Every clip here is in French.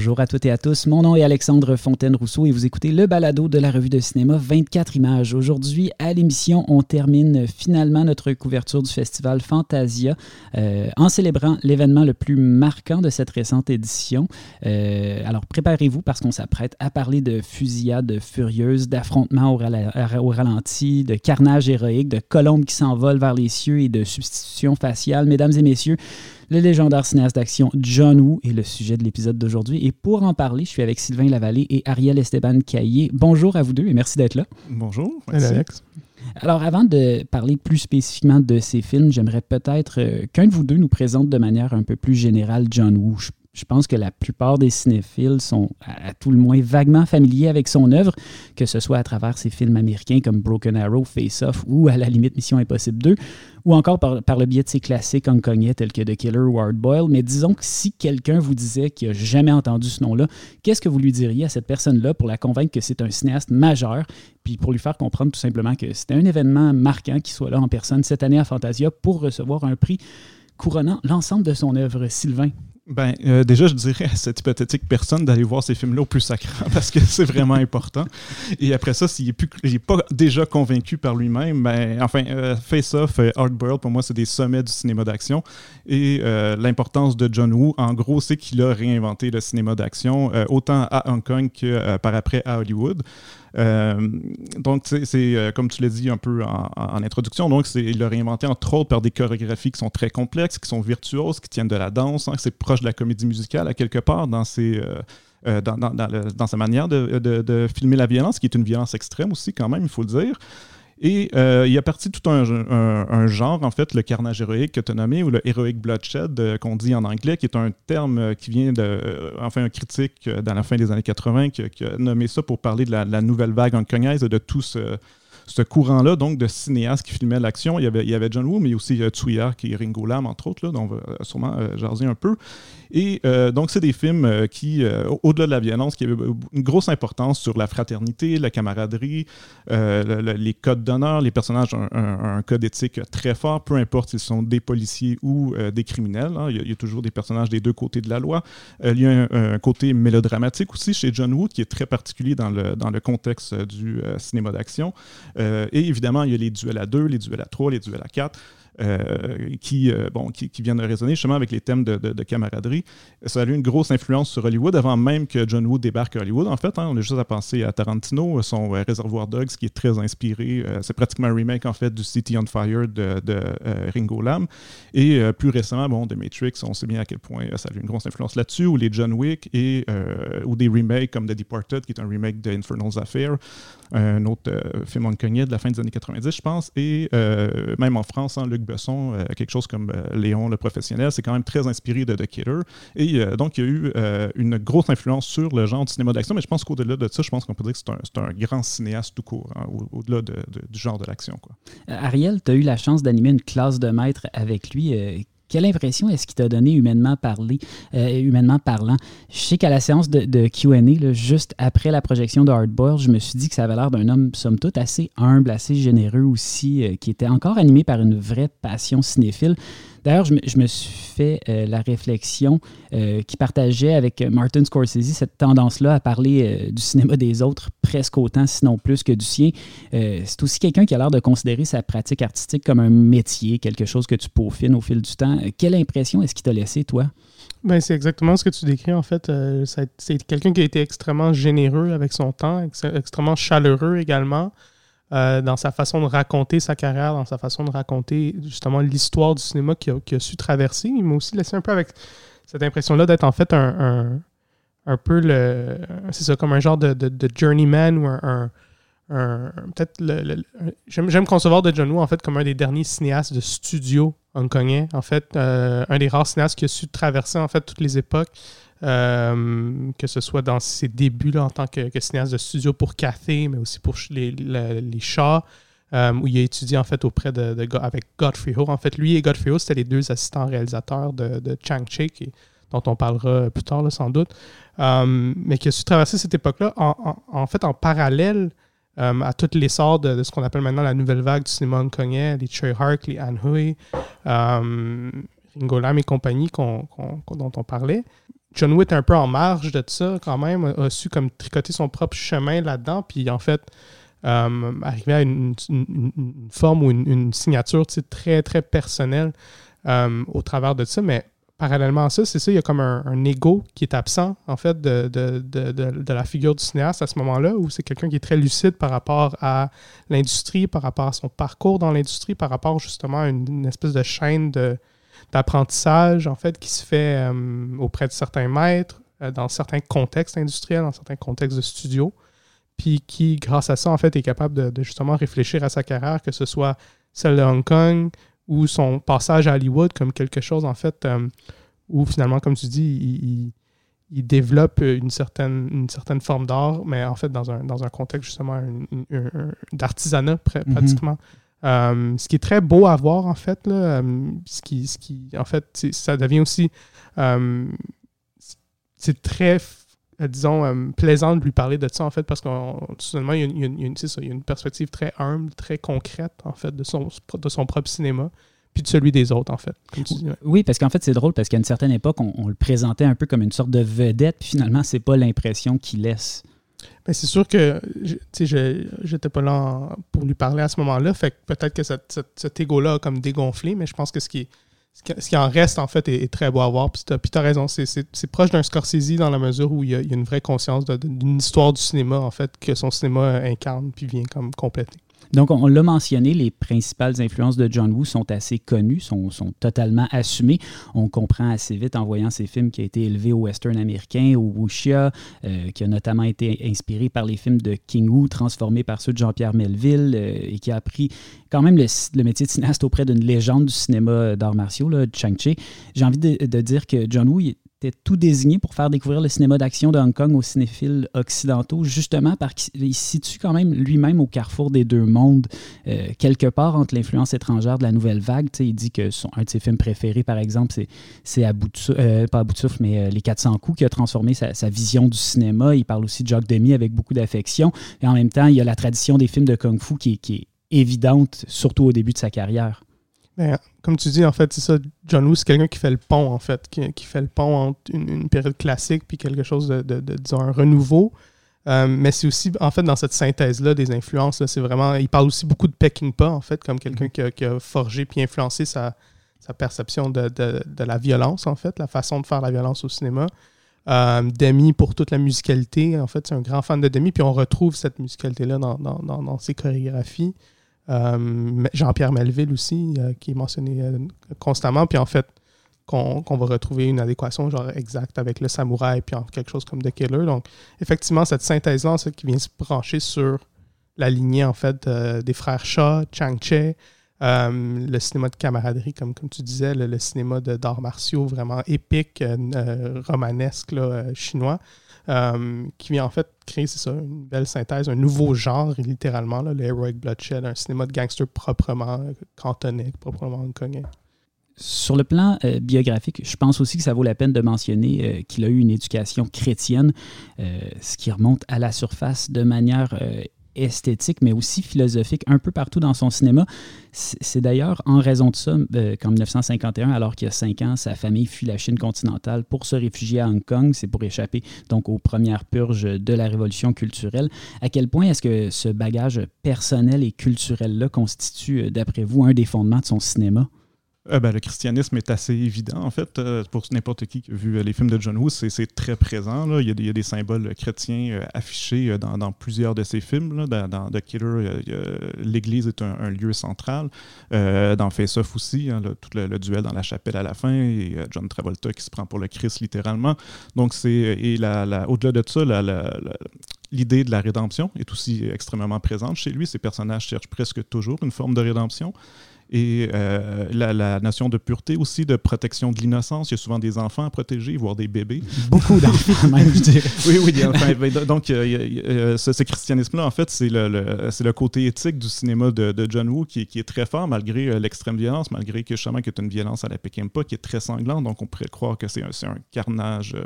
Bonjour à toutes et à tous. Mon nom est Alexandre Fontaine-Rousseau et vous écoutez le balado de la revue de cinéma 24 images. Aujourd'hui, à l'émission, on termine finalement notre couverture du festival Fantasia euh, en célébrant l'événement le plus marquant de cette récente édition. Euh, alors préparez-vous parce qu'on s'apprête à parler de fusillades furieuses, d'affrontements au, au, ralenti, de carnage héroïque, de colombes qui s'envolent vers les cieux et de substitution faciale. Mesdames et messieurs, le légendaire cinéaste d'action John Woo est le sujet de l'épisode d'aujourd'hui. Et pour en parler, je suis avec Sylvain Lavallée et Ariel Esteban Caillé. Bonjour à vous deux et merci d'être là. Bonjour. Merci. Alex. Alors, avant de parler plus spécifiquement de ces films, j'aimerais peut-être euh, qu'un de vous deux nous présente de manière un peu plus générale John Woo. Je pense que la plupart des cinéphiles sont à, tout le moins vaguement familiers avec son œuvre, que ce soit à travers ses films américains comme Broken Arrow, Face Off ou à la limite Mission Impossible 2, ou encore par, le biais de ses classiques hongkongais tels que The Killer ou Hard Boil. Mais disons que si quelqu'un vous disait qu'il n'a jamais entendu ce nom-là, qu'est-ce que vous lui diriez à cette personne-là pour la convaincre que c'est un cinéaste majeur, puis pour lui faire comprendre tout simplement que c'était un événement marquant qu'il soit là en personne cette année à Fantasia pour recevoir un prix couronnant l'ensemble de son œuvre, Sylvain? Ben, euh, déjà, je dirais à cette hypothétique personne d'aller voir ces films-là au plus sacré parce que c'est vraiment important. Et après ça, s'il n'est pas déjà convaincu par lui-même, ben, enfin, euh, Face Off, euh, Hard Boiled, pour moi, c'est des sommets du cinéma d'action. Et l'importance de John Woo, en gros, c'est qu'il a réinventé le cinéma d'action, autant à Hong Kong que par après à Hollywood. Euh, donc, c'est euh, comme tu l'as dit un peu en, introduction, donc il l'a réinventé entre autres par des chorégraphies qui sont très complexes, qui sont virtuoses, qui tiennent de la danse, hein, c'est proche de la comédie musicale à quelque part dans ses... Euh, dans, dans, sa manière de, filmer la violence, qui est une violence extrême aussi, quand même, il faut le dire. Et euh, il y a parti tout un, genre, en fait, le carnage héroïque que tu as nommé, ou le heroic bloodshed euh, qu'on dit en anglais, qui est un terme euh, qui vient de, enfin, un critique dans la fin des années 80 qui, a nommé ça pour parler de la, nouvelle vague et de tout ce, courant-là, donc, de cinéastes qui filmaient l'action. Il y avait, il y avait John Woo, mais aussi euh, Tsuyar, qui est Ringo Lam, entre autres, là, dont on va sûrement euh, un peu. Et euh, donc, c'est des films qui, au-delà de la violence, qui avaient une grosse importance sur la fraternité, la camaraderie, les codes d'honneur. Les personnages ont un, code éthique très fort, peu importe s'ils sont des policiers ou des criminels. Hein. Il, y a, toujours des personnages des deux côtés de la loi. il y a un, côté mélodramatique aussi chez John Woo, qui est très particulier dans le, dans le contexte du cinéma d'action. Euh, et évidemment, il y a les duels à 2, les duels à 3, les duels à 4. Euh, qui, euh, bon, qui, qui, viennent de résonner justement avec les thèmes de, de, camaraderie. Ça a eu une grosse influence sur Hollywood avant même que John Woo débarque à Hollywood. En fait, hein. on a juste à penser à Tarantino, son Réservoir Dogs, qui est très inspiré. c'est pratiquement un remake en fait du City on Fire de, de Ringo Lam. Et plus récemment, bon, The Matrix, on sait bien à quel point ça a eu une grosse influence là-dessus, ou les John Wick, et, ou des remakes comme The Departed, qui est un remake de Infernal's Affair un autre euh, film hongkongais de la fin des années 90, je pense. Et euh, même en France, hein, Luc Besson, euh, quelque chose comme Léon le professionnel, c'est quand même très inspiré de The Killer. Et donc, il y a eu une grosse influence sur le genre du cinéma d'action, mais je pense qu'au-delà de ça, je pense qu'on peut dire que c'est un, grand cinéaste tout court, hein, au-delà du genre de l'action. Ariel, tu as eu la chance d'animer une classe de maître avec lui. Quelle impression est-ce qu'il t'a donné euh, humainement parlant? Je sais qu'à la séance de, de QA, juste après la projection de Hardboiled, je me suis dit que ça avait l'air d'un homme, somme toute, assez humble, assez généreux aussi, euh, qui était encore animé par une vraie passion cinéphile. D'ailleurs, je, me suis fait euh, la réflexion euh, qui partageait avec Martin Scorsese cette tendance-là à parler euh, du cinéma des autres presque autant, sinon plus que du sien. c'est aussi quelqu'un qui a l'air de considérer sa pratique artistique comme un métier, quelque chose que tu peaufines au fil du temps. quelle impression est-ce qu'il t'a laissé, toi? Ben, c'est exactement ce que tu décris, en fait. c'est quelqu'un qui a été extrêmement généreux avec son temps, extrêmement chaleureux également. Euh, dans sa façon de raconter sa carrière, dans sa façon de raconter justement l'histoire du cinéma qu'il a, su traverser. Il m'a aussi laissé un peu avec cette impression-là d'être en fait un, un, peu le. C'est ça, comme un genre de, de, journeyman ou un. Peut-être. Le, J'aime concevoir de John Woo en fait comme un des derniers cinéastes de studio hongkongais. En fait, euh, un des rares cinéastes qui a su traverser en fait toutes les époques. Euh, que ce soit dans ses débuts là, en tant que, cinéaste de studio pour Cathay, mais aussi pour les, les, chats, euh, où il a étudié en fait auprès de, avec Godfrey Ho. En fait, lui et Godfrey Ho, c'était les deux assistants réalisateurs de, Chang Chi, dont on parlera plus tard sans doute, euh, mais qui a su traverser cette époque-là en, fait en parallèle à tout l'essor de, de, ce qu'on appelle maintenant la nouvelle vague du cinéma hongkongais, les Choi Hark, les An Hui, Ringo Lam et compagnie dont on parlait. John est un peu en marge de ça quand même, a, su comme tricoter son propre chemin là-dedans, puis en fait, euh, arriver à une, forme ou une, signature très, très personnelle euh, au travers de ça. Mais parallèlement à ça, c'est ça, il y a comme un, ego qui est absent, en fait, de, de, de, de la figure du cinéaste à ce moment-là, où c'est quelqu'un qui est très lucide par rapport à l'industrie, par rapport à son parcours dans l'industrie, par rapport justement à une, espèce de chaîne d'apprentissage, en fait, qui se fait euh, auprès de certains maîtres, euh, dans certains contextes industriels, dans certains contextes de studio, puis qui, grâce à ça, en fait, est capable de, justement réfléchir à sa carrière, que ce soit celle de Hong Kong, ou son passage à Hollywood comme quelque chose, en fait, euh, où finalement, comme tu dis, il, développe une certaine, une certaine forme d'art, mais en fait, dans un, dans un contexte justement d'artisanat mm-hmm. pratiquement. Euh, ce qui est très beau à voir, en fait, là, euh, ce, qui, ce qui, en fait, ça devient aussi. c'est très euh, disons, euh, plaisant de lui parler de ça, en fait, parce qu'en il a une, il, y a une, perspective très humble, très concrète, en fait, de son, de son propre cinéma puis de celui des autres, en fait. Oui, parce qu'en fait, c'est drôle, parce qu'à une certaine époque, on, le présentait un peu comme une sorte de vedette, puis finalement, c'est pas l'impression qu'il laisse. Ben, c'est sûr que je j'étais pas là pour lui parler à ce moment-là, fait que peut-être que cet, ego-là a comme dégonflé, mais je pense que ce qui ce qui en reste, en fait, est, très beau à voir. Puis tu as, raison, c'est proche d'un Scorsese dans la mesure où il y a, une vraie conscience d'une histoire du cinéma, en fait, que son cinéma incarne puis vient comme compléter. Donc, on, l'a mentionné, les principales influences de John Woo sont assez connues, sont, totalement assumées. On comprend assez vite en voyant ces films qui a été élevé au western américain, au wuxia, euh, qui a notamment été inspiré par les films de King Woo, transformés par ceux de Jean-Pierre Melville, euh, et qui a appris quand même le, métier de cinéaste auprès d'une légende du cinéma d'arts martiaux, Chang-Chi. J'ai envie de, dire que John Woo était tout désigné pour faire découvrir le cinéma d'action de Hong Kong aux cinéphiles occidentaux, justement parce qu'il se situe quand même lui-même au carrefour des deux mondes, euh, quelque part entre l'influence étrangère de la nouvelle vague. il dit que son, un de ses films préférés, par exemple, c'est euh, pas bout mais euh, Les 400 coups qui a transformé sa, vision du cinéma. Il parle aussi de Jacques Demy avec beaucoup d'affection. Et en même temps, il y a la tradition des films de kung fu qui est évidente, surtout au début de sa carrière. Ben, comme tu dis, en fait, c'est ça. John Woo, c'est quelqu'un qui fait le pont, en fait, qui, fait le pont entre une, période classique puis quelque chose de, disons, un renouveau. Euh, mais c'est aussi, en fait, dans cette synthèse-là des influences, c'est vraiment. Il parle aussi beaucoup de Peckinpah, en fait, comme quelqu'un mm-hmm. qui, a forgé puis influencé sa, perception de, la violence, en fait, la façon de faire la violence au cinéma. Euh, Demi pour toute la musicalité. En fait, c'est un grand fan de Demi, puis on retrouve cette musicalité-là dans, dans, ses chorégraphies. Euh, Jean-Pierre Melville aussi, euh, qui est mentionné euh, constamment. Puis en fait, qu'on va retrouver une adéquation genre exacte avec le samouraï, puis en quelque chose comme The Killer. Donc, effectivement, cette synthèse-là, qui vient se brancher sur la lignée en fait des frères Shaw, Chang Che, le cinéma de camaraderie, comme, comme tu disais, le, cinéma d'arts martiaux vraiment épique, romanesque, chinois. Euh, qui vient en fait créer, c'est ça, une belle synthèse, un nouveau genre, littéralement, là, le Heroic Bloodshed, un cinéma de gangster proprement euh, cantonais, proprement hongkongais. Sur le plan euh, biographique, je pense aussi que ça vaut la peine de mentionner qu'il a eu une éducation chrétienne, ce qui remonte à la surface de manière esthétique, mais aussi philosophique un peu partout dans son cinéma. C'est d'ailleurs en raison de ça euh, qu'en 1951, alors qu'il y a cinq ans, sa famille fuit la Chine continentale pour se réfugier à Hong Kong. C'est pour échapper donc aux premières purges de la révolution culturelle. À quel point est-ce que ce bagage personnel et culturel-là constitue, euh, d'après vous, un des fondements de son cinéma? Euh, ben, le christianisme est assez évident, en fait, euh, pour n'importe qui qui a vu euh, les films de John Woo, c'est très présent. Là. Il, y a des, symboles chrétiens affichés dans, plusieurs de ses films. Dans, The Killer, l'Église est un, lieu central. dans Face Off aussi, hein, le, duel dans la chapelle à la fin, et John Travolta qui se prend pour le Christ littéralement. Donc, c'est et la, au-delà de ça, l'idée de la rédemption est aussi extrêmement présente chez lui. Ses personnages cherchent presque toujours une forme de rédemption et euh, la, notion de pureté aussi, de protection de l'innocence. Il y a souvent des enfants à protéger, voire des bébés. Beaucoup d'enfants, même, je dirais. oui, oui, ben, Donc, euh, ce, christianisme-là, en fait, c'est le, le, côté éthique du cinéma de, de John Woo qui, qui, est très fort, malgré euh, l'extrême violence, malgré que justement, qu'il y a une violence à la Pekimpa qui est très sanglante. Donc, on pourrait croire que c'est un, un, carnage. Euh,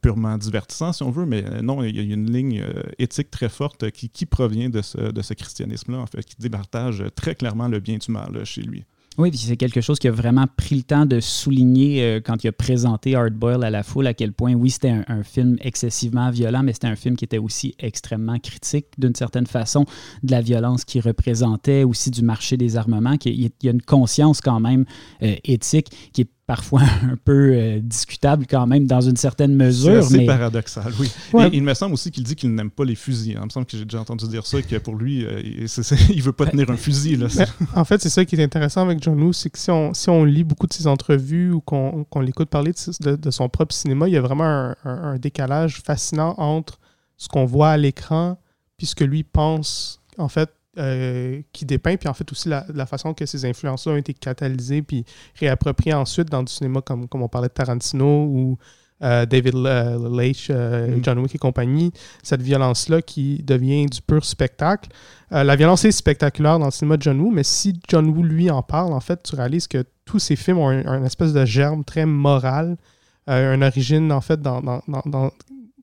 purement divertissant, si on veut, mais euh, non, il y a une ligne euh, éthique très forte qui, provient de ce, christianisme-là, en fait, qui départage très clairement le bien du mal chez lui. Oui, puis c'est quelque chose qui a vraiment pris le temps de souligner euh, quand il a présenté Hardboil à la foule, à quel point, oui, c'était un, film excessivement violent, mais c'était un film qui était aussi extrêmement critique, d'une certaine façon, de la violence qu'il représentait, aussi du marché des armements. Qui, il y a une conscience quand même euh, éthique qui est parfois un peu euh, discutable quand même dans une certaine mesure. C'est mais... paradoxal, oui. il me semble aussi qu'il dit qu'il n'aime pas les fusils. Il me semble que j'ai déjà entendu dire ça, que pour lui, euh, il ne veut pas tenir un fusil. Là. en fait, c'est ça qui est intéressant avec John Woo, c'est que si on, si on lit beaucoup de ses entrevues ou qu'on l'écoute parler de, son propre cinéma, il y a vraiment un, décalage fascinant entre ce qu'on voit à l'écran puis ce que lui pense en fait euh, qui dépeint, puis en fait aussi la, façon que ces influences-là ont été catalysées puis réappropriées ensuite dans du cinéma comme, comme on parlait de Tarantino ou euh, David Leitch, euh, mm. John Wick et compagnie, cette violence-là qui devient du pur spectacle. la violence est spectaculaire dans le cinéma de John Woo, mais si John Woo lui en parle, en fait, tu réalises que tous ces films ont un, espèce de germe très moral, une origine en fait dans, dans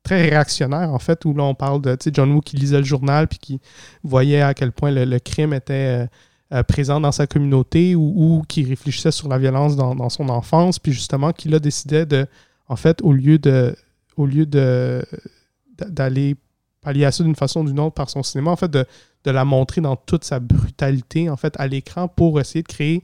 très réactionnaire, en fait, où là, on parle de John Woo qui lisait le journal puis qui voyait à quel point le, crime était euh, euh, présent dans sa communauté ou, qui réfléchissait sur la violence dans, son enfance, puis justement, qui là décidait de, en fait, au lieu de au lieu d'aller pallier à ça d'une façon ou d'une autre par son cinéma, en fait, de, la montrer dans toute sa brutalité, en fait, à l'écran pour essayer de créer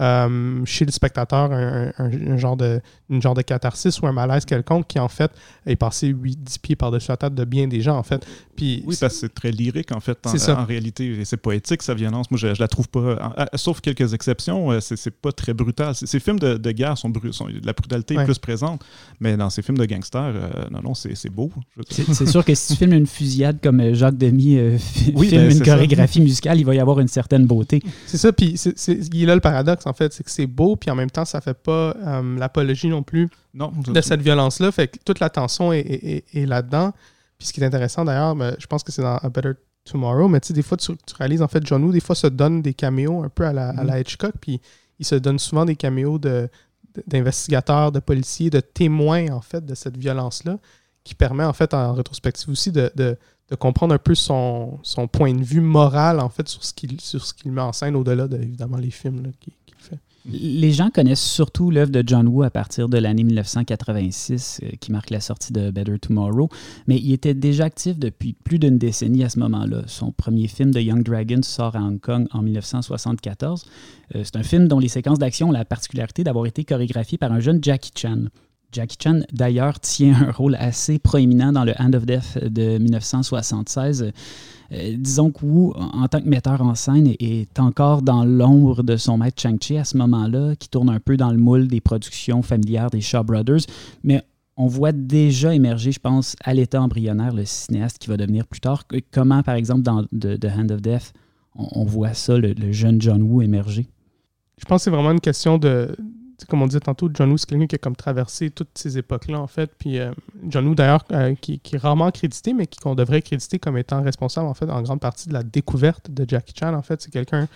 euh, chez le spectateur un, genre de, une genre de catharsis ou un malaise quelconque qui, en fait, est passé 8-10 pieds par-dessus la tête de bien des gens, en fait. Puis, oui, parce que c'est très lyrique, en fait, en, en réalité. C'est poétique, sa violence. Moi, je, je la trouve pas... sauf quelques exceptions, euh, c'est pas très brutal. Ces films de, de guerre sont, sont, La brutalité est plus présente, mais dans ces films de gangsters, euh, non, non, c'est beau. C'est sûr que si tu filmes une fusillade comme Jacques Demy oui, filme ben, une chorégraphie musicale, il va y avoir une certaine beauté. C'est ça, puis il y a le paradoxe, en fait, c'est que c'est beau, puis en même temps, ça fait pas euh, l'apologie non plus de cette violence-là. Fait que toute la tension est, là-dedans. Puis ce qui est intéressant d'ailleurs, ben, je pense que c'est dans A Better Tomorrow, mais tu sais, des fois, tu, réalises en fait, John Woo, des fois, se donne des caméos un peu à la, mm-hmm. Hitchcock, puis il se donne souvent des caméos de, d'investigateurs, de policiers, de témoins, en fait, de cette violence-là, qui permet, en fait, en rétrospective aussi, de, de comprendre un peu son, son, point de vue moral, en fait, sur ce qu'il, sur ce qu'il met en scène, au-delà de, évidemment, les films qu'il fait. Les gens connaissent surtout l'œuvre de John Woo à partir de l'année 1986, euh, qui marque la sortie de Better Tomorrow, mais il était déjà actif depuis plus d'une décennie à ce moment-là. Son premier film, The Young Dragon, sort à Hong Kong en 1974. Euh, c'est un film dont les séquences d'action ont la particularité d'avoir été chorégraphiées par un jeune Jackie Chan. Jackie Chan, d'ailleurs, tient un rôle assez proéminent dans le Hand of Death de 1976. Euh, disons que Wu, en tant que metteur en scène, est encore dans l'ombre de son maître Chang-Chi à ce moment-là, qui tourne un peu dans le moule des productions familières des Shaw Brothers. Mais on voit déjà émerger, je pense, à l'état embryonnaire, le cinéaste qui va devenir plus tard. Comment, par exemple, dans The, Hand of Death, on, voit ça, le, jeune John Woo émerger? Je pense que c'est vraiment une question de, comme on disait tantôt, John Woo, c'est quelqu'un qui a comme traversé toutes ces époques-là, en fait. Puis euh, John Woo, d'ailleurs, euh, qui, est rarement crédité, mais qu'on devrait créditer comme étant responsable, en fait, en grande partie de la découverte de Jackie Chan. En fait, c'est quelqu'un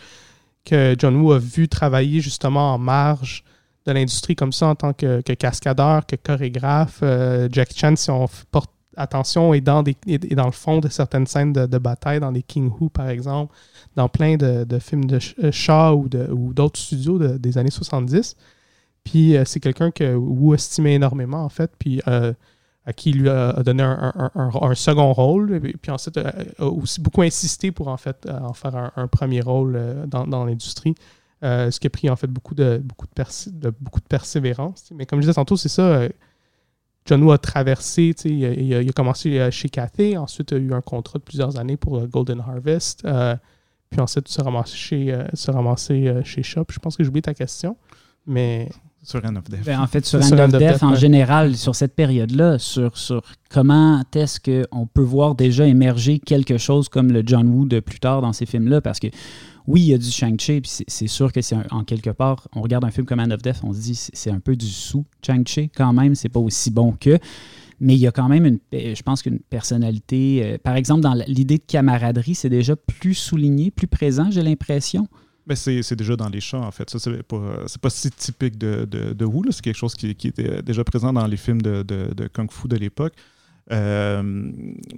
que John Woo a vu travailler justement en marge de l'industrie comme ça en tant que, cascadeur, que chorégraphe. Euh, Jackie Chan, si on porte attention, est dans, le fond de certaines scènes de, bataille, dans les King Who, par exemple, dans plein de, films de Shaw ou d'autres studios des années 70. Puis euh, c'est quelqu'un que Wu estimait énormément, en fait, puis euh, à qui il lui a, donné un, second rôle, puis ensuite euh, a aussi beaucoup insisté pour en fait en faire un, premier rôle dans, l'industrie. ce qui a pris en fait beaucoup de, beaucoup de, beaucoup de persévérance. Mais comme je disais tantôt, c'est ça. John Woo a traversé, il a, il, a, commencé chez Cathay, ensuite il a eu un contrat de plusieurs années pour Golden Harvest, puis ensuite il s'est ramassé chez, chez Shop. Je pense que j'ai oublié ta question, mais sur End of Death. Ben, en fait, sur End of Death, en général, sur cette période-là, sur, sur comment est-ce qu'on peut voir déjà émerger quelque chose comme le John Woo de plus tard dans ces films-là, parce que oui, il y a du Shang-Chi, puis c'est sûr que c'est en quelque part, on regarde un film comme End of Death, on se dit c'est un peu du sous Shang-Chi quand même, c'est pas aussi bon que. Mais il y a quand même une, je pense qu'une personnalité, euh, par exemple, dans l'idée de camaraderie, c'est déjà plus souligné, plus présent, j'ai l'impression. Mais c'est déjà dans les chats, en fait. Ça, c'est pas, pas si typique de, de, de Wu. C'est quelque chose qui, était déjà présent dans les films de, de Kung Fu de l'époque. Euh,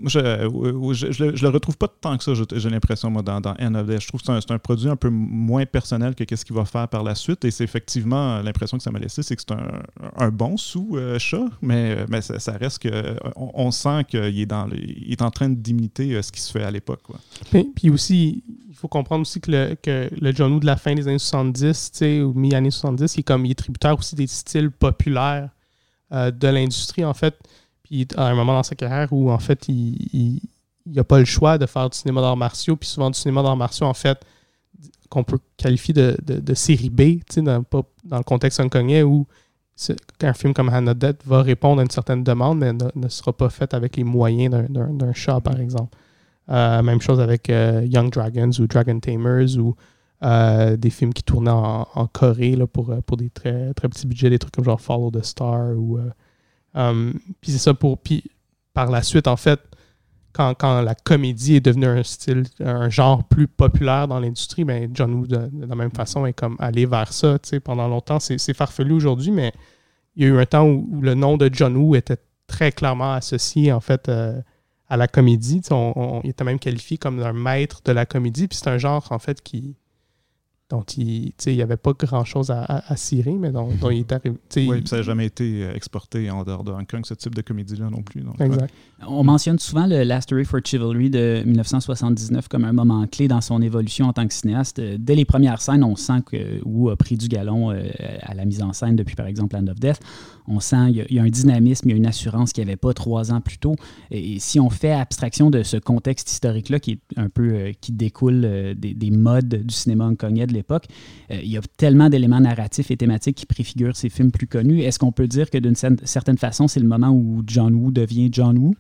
je, le retrouve pas tant que ça, j'ai l'impression, moi, dans, dans of. Je trouve que c'est un, produit un peu moins personnel que qu'est-ce qu'il va faire par la suite. Et c'est effectivement l'impression que ça m'a laissé, c'est que c'est un, bon sous-chat, mais, mais ça, reste que on, sent qu'il est, est en train d'imiter ce qui se fait à l'époque. Puis, aussi, il faut comprendre aussi que le, John Woo de la fin des années 70, ou mi-années 70, il est, comme, il est tributaire aussi des styles populaires euh, de l'industrie, en fait. Puis à un moment dans sa carrière où, en fait, il n'a pas le choix de faire du cinéma d'arts martiaux. Puis souvent, du cinéma d'arts martiaux, en fait, qu'on peut qualifier de, de, série B, dans, dans le contexte hongkongais, où un film comme Hannah Dead va répondre à une certaine demande, mais ne, sera pas fait avec les moyens d'un chat, par exemple. Euh, même chose avec euh, Young Dragons ou Dragon Tamers ou euh, des films qui tournaient en, Corée là, pour, pour des très, très petits budgets, des trucs comme genre Follow the Star. ou Puis c'est ça pour. Puis par la suite, en fait, quand, quand, la comédie est devenue un style, un genre plus populaire dans l'industrie, ben John Woo, de, la même façon, est comme allé vers ça. Pendant longtemps, c'est farfelu aujourd'hui, mais il y a eu un temps où, le nom de John Woo était très clairement associé, en fait, à la comédie. On, il était même qualifié comme un maître de la comédie. Puis c'est un genre, en fait, qui, dont il n'y avait pas grand-chose à, cirer, mais dont, il est arrivé. Oui, ça n'a jamais été euh, exporté en dehors de Hong Kong, ce type de comédie-là non plus. exact. On mentionne souvent le Last Story for Chivalry de 1979 comme un moment clé dans son évolution en tant que cinéaste. Dès les premières scènes, on sent que Wu a pris du galon euh, à la mise en scène depuis, par exemple, Land of Death. On sent qu'il y, a un dynamisme, il y a une assurance qu'il n'y avait pas trois ans plus tôt. Et, si on fait abstraction de ce contexte historique-là qui est un peu euh, qui découle des, des, modes du cinéma hongkongais de l'époque, euh, il y a tellement d'éléments narratifs et thématiques qui préfigurent ces films plus connus. Est-ce qu'on peut dire que d'une certaine façon, c'est le moment où John Woo devient John Woo?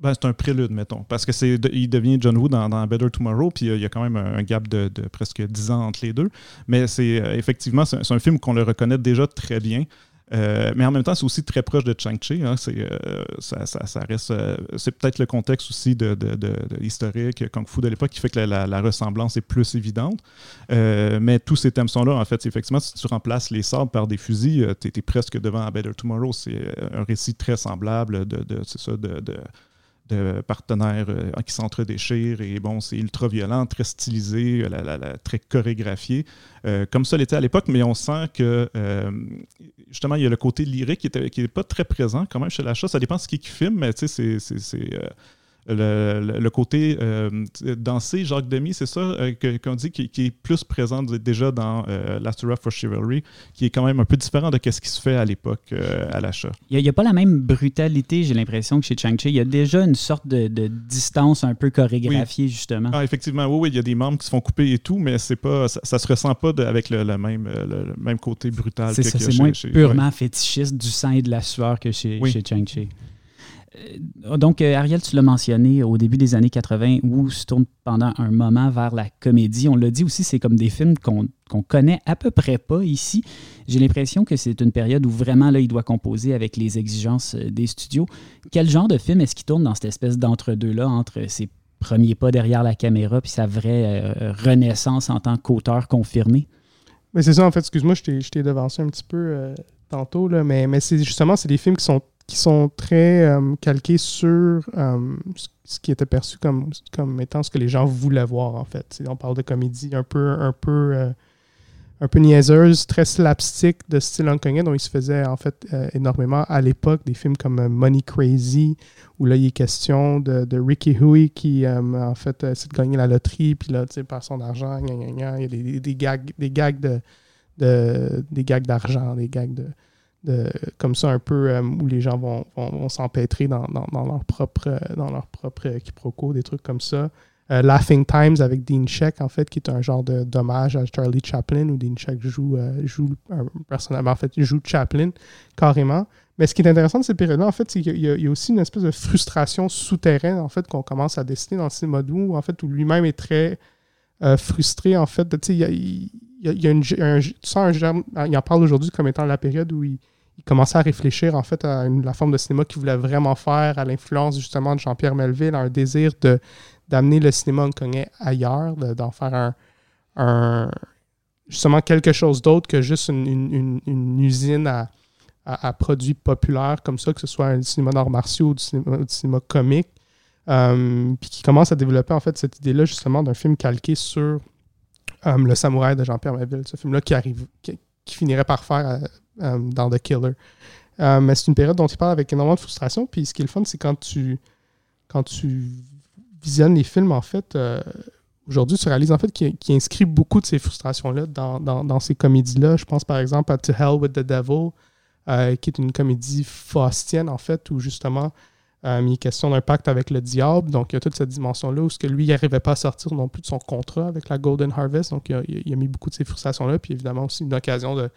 Ben, c'est un prélude, mettons. Parce que c'est il devient John Woo dans, Better Tomorrow, puis euh, il y a quand même un, gap de, presque 10 ans entre les deux. Mais c'est euh, effectivement, c'est un film qu'on le reconnaît déjà très bien. Euh, mais en même temps, c'est aussi très proche de Chang-Chi. Hein. c'est, euh, ça, reste, euh, c'est peut-être le contexte aussi de, de, historique, Kung Fu de l'époque qui fait que la, ressemblance est plus évidente. mais tous ces thèmes sont là. En fait, effectivement, si tu remplaces les sabres par des fusils, tu es, presque devant A Better Tomorrow. C'est un récit très semblable de, ça, de de partenaires euh, qui s'entredéchirent et bon, c'est ultra violent, très stylisé, euh, très chorégraphié, euh, comme ça l'était à l'époque, mais on sent que justement, il y a le côté lyrique qui n'est qui pas très présent quand même chez l'achat. Ça dépend de ce qui filme, mais tu sais, c'est le, côté euh, dansé, Jacques Demy, c'est ça euh, qu'on dit qui, est plus présent déjà dans euh, for Chivalry, qui est quand même un peu différent de ce qui se fait à l'époque à l'achat. Il n'y a, pas la même brutalité, j'ai l'impression, que chez Chang-Chi. Il y a déjà une sorte de, distance un peu chorégraphiée, justement. Ah, effectivement, oui, oui, il y a des membres qui se font couper et tout, mais c'est pas, ça, ne se ressent pas avec le, même, le, même côté brutal. C'est ça, c'est moins purement fétichiste du sang et de la sueur que chez, chez Chang-Chi. Euh, donc, euh, Ariel, tu l'as mentionné au début des années 80, où se tourne pendant un moment vers la comédie. On l'a dit aussi, c'est comme des films qu'on connaît à peu près pas ici. J'ai l'impression que c'est une période où vraiment là, il doit composer avec les exigences euh, des studios. Quel genre de film est-ce qui tourne dans cette espèce d'entre-deux-là, entre ses premiers pas derrière la caméra puis sa vraie renaissance en tant qu'auteur confirmé? C'est ça, en fait, excuse-moi, je t'ai devancé un petit peu tantôt, là, mais, mais justement, c'est des films qui sont qui sont très euh, calqués sur euh, ce qui était perçu comme, comme étant ce que les gens voulaient voir, en fait. On parle de comédie un peu, un peu, euh, un peu niaiseuse, très slapstick de style hongkongais, dont il se faisait en fait énormément à l'époque, des films comme Money Crazy, où là, il est question de, de Ricky Hui qui, en fait, essaie de gagner la loterie, puis là, tu sais, par son argent, il y a des, des, gags, des gags de, de des gags d'argent, des gags de comme ça un peu euh, où les gens vont, vont, s'empêtrer dans, leur propre dans leur propre quiproquo, des trucs comme ça. Euh, Laughing Times avec Dean Sheck, en fait, qui est un genre de dommage à Charlie Chaplin, où Dean Sheck joue, euh, joue personnellement, en fait, joue Chaplin carrément. Mais ce qui est intéressant de cette période-là, en fait, c'est qu'il y, a aussi une espèce de frustration souterraine, en fait, qu'on commence à dessiner dans ces modes où, en fait, où lui-même est très frustré, en fait. Tu sais, il y a, une, un, tu sens un germe, il en parle aujourd'hui comme étant la période où il, il commençait à réfléchir en fait à la forme de cinéma qu'il voulait vraiment faire, à l'influence justement de Jean-Pierre Melville, à un désir de d'amener le cinéma hongkongais ailleurs, d'en faire un, justement quelque chose d'autre que juste une, usine à, à, produits populaires comme ça, que ce soit un cinéma d'arts martiaux ou du cinéma, comique, euh, puis qui commence à développer en fait cette idée-là justement d'un film calqué sur euh, Le Samouraï de Jean-Pierre Maville, ce film-là qui, arrive, qui, finirait par faire dans The Killer. mais c'est une période dont il parle avec énormément de frustration, puis ce qui est le fun, c'est quand tu, quand tu visionnes les films, en fait, aujourd'hui, tu réalises en fait qu'il inscrit beaucoup de ces frustrations-là dans, dans, ces comédies-là. Je pense par exemple à To Hell with the Devil, euh, qui est une comédie faustienne, en fait, où justement euh, il est question d'un pacte avec le diable. Donc, il y a toute cette dimension-là où ce que lui, il n'arrivait pas à sortir non plus de son contrat avec la Golden Harvest. Donc, il a, mis beaucoup de ces frustrations-là. Puis évidemment aussi une occasion de,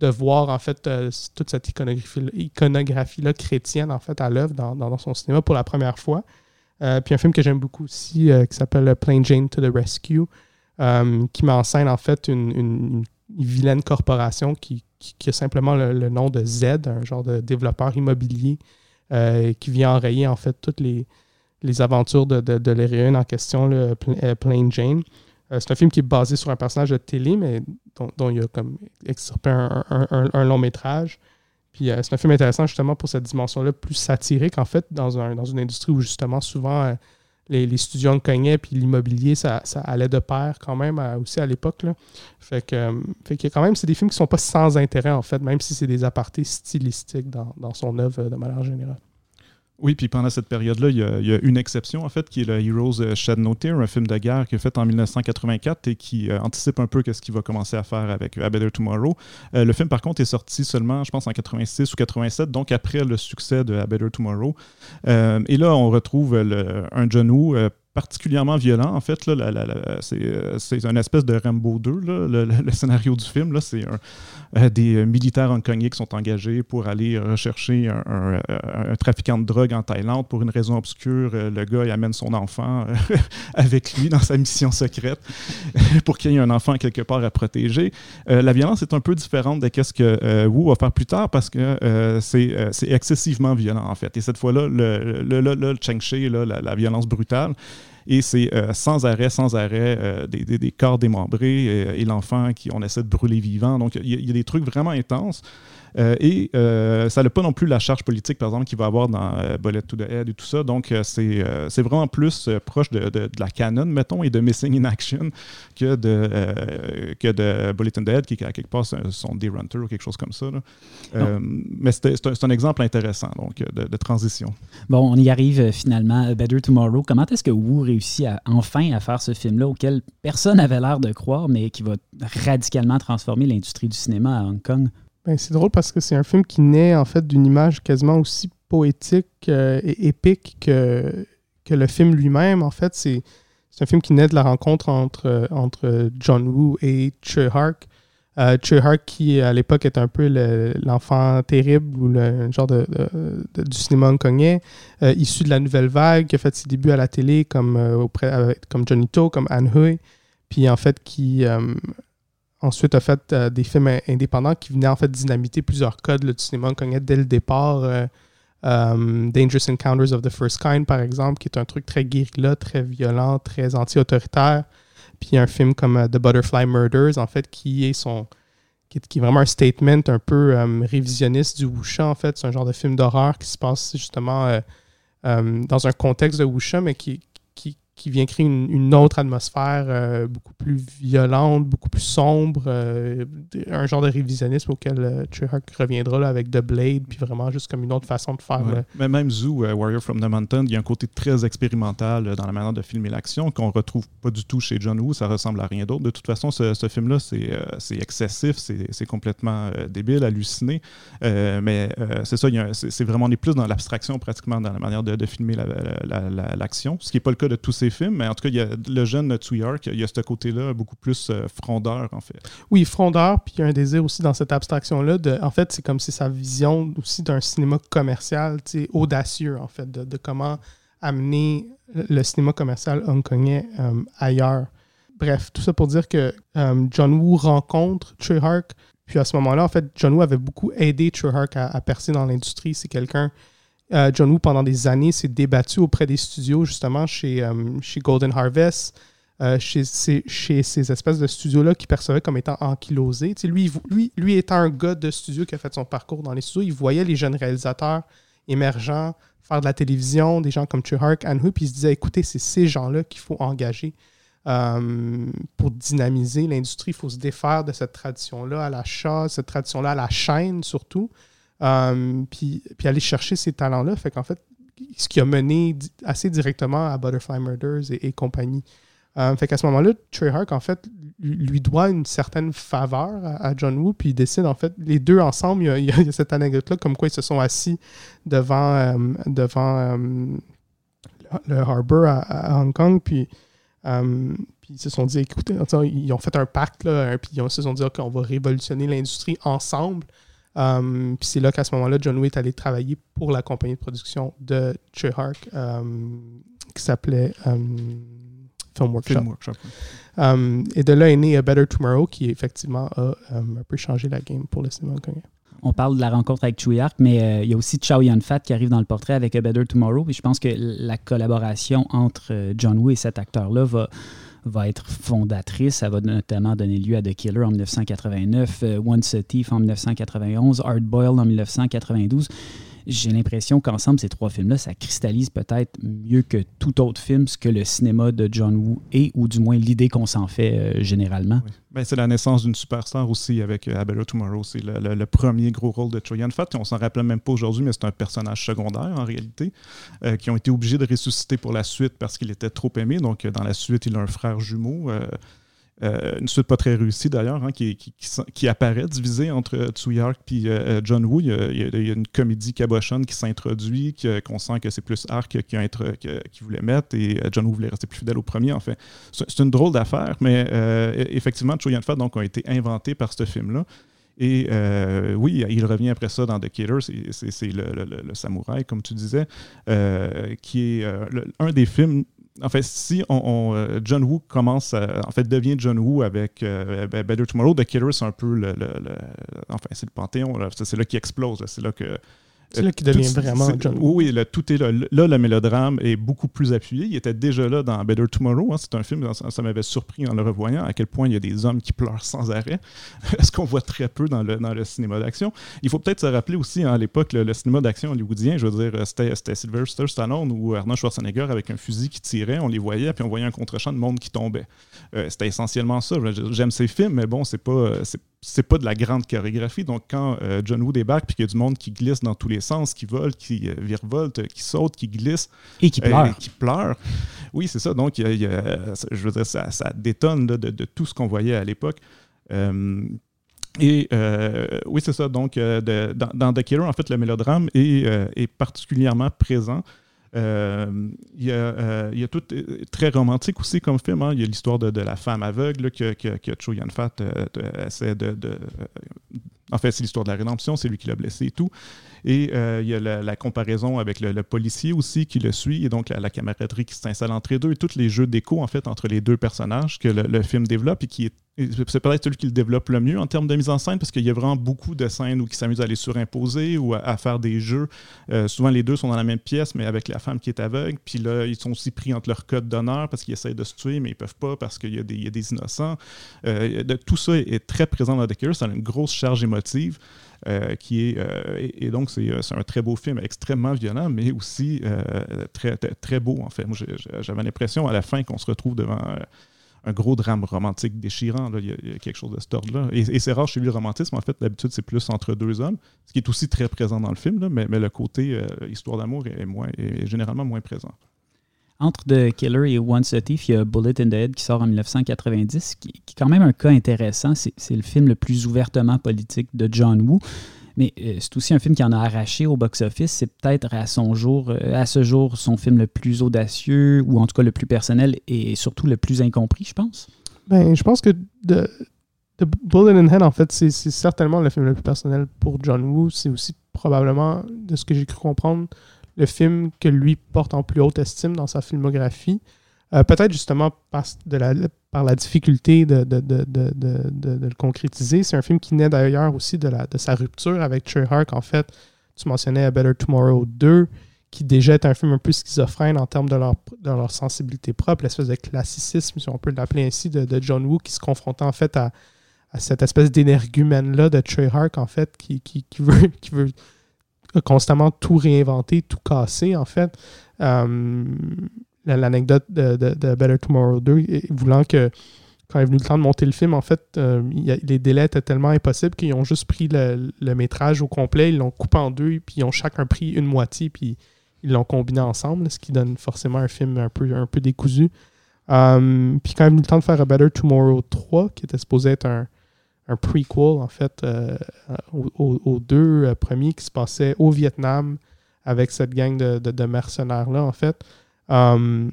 de voir en fait euh, toute cette iconographie-là chrétienne en fait à l'œuvre dans, son cinéma pour la première fois. Euh, puis un film que j'aime beaucoup aussi qui s'appelle Plain Jane to the Rescue, qui met en fait une, vilaine corporation qui, qui, a simplement le, nom de Z, un genre de développeur immobilier euh, qui vient enrayer en fait toutes les, aventures de, de, en question, le euh, Plain Jane. Euh, c'est un film qui est basé sur un personnage de télé, mais dont, il y a comme extirpé un, long métrage. Puis c'est un film intéressant justement pour cette dimension-là plus satirique, en fait, dans, un, dans une industrie où justement souvent les, les studios de cognac puis l'immobilier, ça, allait de pair quand même aussi à l'époque. Fait que, euh, fait quand même, c'est des films qui sont pas sans intérêt en fait, même si c'est des apartés stylistiques dans son œuvre de manière générale. Oui, puis pendant cette période-là, il, y a une exception, en fait, qui est le Heroes euh, Shed No Tear, un film de guerre qui est fait en 1984 et qui euh, anticipe un peu ce qu'il va commencer à faire avec A Better Tomorrow. le film, par contre, est sorti seulement, je pense, en 86 ou 87, donc après le succès de A Better Tomorrow. et là, on retrouve un John Woo particulièrement violent. En fait, euh, c'est une espèce de Rambo 2, le, scénario du film. C'est euh, des militaires hongkongais qui sont engagés pour aller rechercher un, trafiquant de drogue en Thaïlande. Pour une raison obscure, euh, le gars amène son enfant avec lui dans sa mission secrète pour qu'il y ait un enfant quelque part à protéger. la violence est un peu différente de ce que Wu va faire plus tard parce que c'est excessivement violent, en fait. Et cette fois-là, le, le, le, Cheng Shi, la violence brutale, et c'est euh, sans arrêt, sans arrêt, euh, des, corps démembrés euh, et l'enfant qui on essaie de brûler vivant. Donc, il y, a des trucs vraiment intenses. Euh, et euh, ça n'a pas non plus la charge politique, par exemple, qu'il va avoir dans euh, Bullet to the Head et tout ça. Donc, c'est vraiment plus proche de, de, la canon, mettons, et de Missing in Action que de, que de Bullet to the Head, qui, à quelque part, sont des Runter ou quelque chose comme ça. mais c'est un, exemple intéressant, donc, de, transition. Bon, on y arrive finalement. Better Tomorrow. Comment est-ce que Wu réussit à, enfin à faire ce film-là auquel personne n'avait l'air de croire, mais qui va radicalement transformer l'industrie du cinéma à Hong Kong? Ben, c'est drôle parce que c'est un film qui naît en fait d'une image quasiment aussi poétique euh, et épique que, que le film lui-même. En fait, c'est un film qui naît de la rencontre entre, entre John Woo et Choi Hark. Euh, Hark qui à l'époque est un peu l'enfant terrible ou le genre de, du cinéma hongkongais, euh, issu de la nouvelle vague, qui a fait ses débuts à la télé comme, auprès, comme Johnny To, comme Anne Hui, puis en fait qui ensuite a fait euh, des films indépendants qui venaient en fait dynamiter plusieurs codes du cinéma connaît dès le départ. Euh, euh, Dangerous Encounters of the First Kind, par exemple, qui est un truc très guérilla, très violent, très anti-autoritaire. Puis un film comme The Butterfly Murders, en fait, qui est son qui est, vraiment un statement un peu révisionniste du wuxia, en fait. C'est un genre de film d'horreur qui se passe justement dans un contexte de wuxia, mais qui, qui vient créer une, autre atmosphère euh, beaucoup plus violente, beaucoup plus sombre, euh, un genre de révisionnisme auquel euh, reviendra là, avec The Blade, puis vraiment juste comme une autre façon de faire. Mais même Zoo, euh, Warrior from the Mountain, il y a un côté très expérimental dans la manière de filmer l'action qu'on retrouve pas du tout chez John Woo, ça ressemble à rien d'autre. De toute façon, ce, ce film-là, c'est excessif, c'est complètement débile, halluciné, mais c'est ça, c'est vraiment, on est plus dans l'abstraction pratiquement dans la manière de, de filmer l'action, ce qui n'est pas le cas de tous ces films, mais en tout cas, il y a le jeune Tsuyark, il y a ce côté-là beaucoup plus euh, frondeur, en fait. Oui, frondeur, puis il y a un désir aussi dans cette abstraction-là. En fait, c'est comme si sa vision aussi d'un cinéma commercial, audacieux, en fait, de, comment amener le cinéma commercial hongkongais euh, ailleurs. Bref, tout ça pour dire que euh, John Woo rencontre Hark, puis à ce moment-là, en fait, John Woo avait beaucoup aidé Hark à, à percer dans l'industrie. C'est quelqu'un euh, John Woo, pendant des années, s'est débattu auprès des studios, justement, chez, euh, chez Golden Harvest, euh, chez, ces, espèces de studios-là qui percevaient comme étant ankylosés. lui, lui, lui étant un gars de studio qui a fait son parcours dans les studios, il voyait les jeunes réalisateurs émergents faire de la télévision, des gens comme Hark, Anne puis il se disait, écoutez, c'est ces gens-là qu'il faut engager pour dynamiser l'industrie. Il faut se défaire de cette tradition-là à l'achat, cette tradition-là à la chaîne surtout, euh, puis, aller chercher ces talents-là. Fait qu'en fait, ce qui a mené assez directement à Butterfly Murders et, compagnie. Euh, fait qu'à ce moment-là, Hark, en fait, lui doit une certaine faveur à, John Woo, puis il décide, en fait, les deux ensemble, il y a, cette anecdote-là, comme quoi ils se sont assis devant, devant le harbor à, Hong Kong, puis euh, puis ils se sont dit, écoutez, ils ont fait un pacte, là, puis ils se sont dit, OK, on va révolutionner l'industrie ensemble. Euh, puis c'est là qu'à ce moment-là, John Woo est allé travailler pour la compagnie de production de Treyarch euh, qui s'appelait Film Workshop. et de là est né A Better Tomorrow qui effectivement a un peu changé la game pour le cinéma hongkongais on parle de la rencontre avec Chewie Ark, mais euh, il y a aussi Chow Yun-fat qui arrive dans le portrait avec A Better Tomorrow. Et je pense que la collaboration entre euh, John Woo et cet acteur-là va, va être fondatrice. Ça va notamment donner lieu à The Killer en 1989, euh, Once a Thief en 1991, Hard Boiled en 1992 j'ai l'impression qu'ensemble, ces trois films-là, ça cristallise peut-être mieux que tout autre film ce que le cinéma de John Woo est, ou du moins l'idée qu'on s'en fait euh, généralement. Ben, c'est la naissance d'une superstar aussi avec euh, Tomorrow. C'est le, premier gros rôle de Choi Yun-fat. On s'en rappelle même pas aujourd'hui, mais c'est un personnage secondaire en réalité, euh, qui ont été obligés de ressusciter pour la suite parce qu'il était trop aimé. Donc, dans la suite, il a un frère jumeau. Euh, une suite pas très réussie d'ailleurs, hein, qui, qui, apparaît divisée entre Tsuyark et euh, euh, John Woo. Il y, a, une comédie cabochonne qui s'introduit, qu'on sent que c'est plus Ark qui, qui, voulait mettre et John Woo voulait rester plus fidèle au premier. En fait, c'est une drôle d'affaire, mais effectivement, Cho Yun Fat donc ont été inventés par ce film-là. Et oui, il revient après ça dans The Killer, c'est le, samouraï, comme tu disais, qui est un des films en fait, si on, euh, John Woo commence, en fait, devient John Woo avec euh, Better Tomorrow, The Killer, c'est un peu le, enfin, c'est le panthéon, c'est là qui explose, c'est là que c'est là qu'il devient vraiment John Oui, tout est là. Là, le mélodrame est beaucoup plus appuyé. Il était déjà là dans Better Tomorrow. Hein. C'est un film, ça, m'avait surpris en le revoyant, à quel point il y a des hommes qui pleurent sans arrêt, ce qu'on voit très peu dans le, dans le cinéma d'action. Il faut peut-être se rappeler aussi, hein, à l'époque, le, cinéma d'action hollywoodien, je veux dire, c'était Sylvester Stallone ou Arnold Schwarzenegger avec un fusil qui tirait, on les voyait, puis on voyait un contre-champ de monde qui tombait. Euh, c'était essentiellement ça. J'aime ces films, mais bon, c'est pas, c'est pas de la grande chorégraphie. Donc, quand euh, John Woo débarque, puis qu'il y a du monde qui glisse dans tous les sens, qui vole, qui euh, virevolte, qui saute, qui glisse. Et qui pleure. qui pleure. Oui, c'est ça. Donc, je veux dire, ça, détonne de, tout ce qu'on voyait à l'époque. et oui, c'est ça. Donc, dans, The Killer, en fait, le mélodrame est particulièrement présent. Euh, il, y a, euh, y a, tout euh, très romantique aussi comme film. Hein. Il y a l'histoire de, la femme aveugle que, que, que Cho Yun-fat essaie de, En fait, c'est l'histoire de la rédemption, c'est lui qui l'a blessé et tout. Et il y a la, comparaison avec le, policier aussi qui le suit, et donc la, camaraderie qui s'installe entre les deux, et tous les jeux d'écho en fait entre les deux personnages que le, film développe et qui est c'est peut-être celui qui le développe le mieux en termes de mise en scène parce qu'il y a vraiment beaucoup de scènes où ils s'amusent à les surimposer ou à, faire des jeux. Euh, souvent, les deux sont dans la même pièce, mais avec la femme qui est aveugle. Puis là, ils sont aussi pris entre leur code d'honneur parce qu'ils essayent de se tuer, mais ils peuvent pas parce qu'il y, a des innocents. Euh, tout ça est, très présent dans The Killer. Ça a une grosse charge émotive. Euh, qui est et, donc c'est un très beau film extrêmement violent mais aussi très, très, très beau en fait moi j'avais l'impression à la fin qu'on se retrouve devant un gros drame romantique déchirant. Il, y a, quelque chose de cet ordre-là. Et, c'est rare chez lui le romantisme. En fait, d'habitude, c'est plus entre deux hommes, ce qui est aussi très présent dans le film, mais, le côté euh, histoire d'amour est, moins, est généralement moins présent. Entre The Killer et Once a Thief, il y a Bullet in the Head qui sort en 1990, qui, qui est quand même un cas intéressant. C'est le film le plus ouvertement politique de John Woo. Mais euh, c'est aussi un film qui en a arraché au box-office. C'est peut-être à son jour, euh, à ce jour, son film le plus audacieux, ou en tout cas le plus personnel et surtout le plus incompris, je pense. Ben, je pense que The, Bullet in Head, en fait, c'est certainement le film le plus personnel pour John Woo. C'est aussi probablement, de ce que j'ai cru comprendre, le film que lui porte en plus haute estime dans sa filmographie. Euh, peut-être justement de la, par la difficulté de, le concrétiser. C'est un film qui naît d'ailleurs aussi de, sa rupture avec Trey Hark. En fait, tu mentionnais A Better Tomorrow 2, qui déjà est un film un peu schizophrène en termes de leur, de leur sensibilité propre, l'espèce de classicisme, si on peut l'appeler ainsi, de, John Woo, qui se confrontait en fait à, cette espèce d'énergumène-là de Trey Hark, en fait, qui veut constamment tout réinventer, tout casser, en fait. Euh, L'anecdote de, Better Tomorrow 2, voulant que quand est venu le temps de monter le film, en fait, euh, les délais étaient tellement impossibles qu'ils ont juste pris le, le, métrage au complet, ils l'ont coupé en deux, puis ils ont chacun pris une moitié, puis ils l'ont combiné ensemble, ce qui donne forcément un film un peu, un peu décousu. Um, puis quand est venu le temps de faire Better Tomorrow 3, qui était supposé être un, un prequel, en fait, euh, aux, deux euh, premiers qui se passaient au Vietnam avec cette gang de, de mercenaires-là, en fait. Um,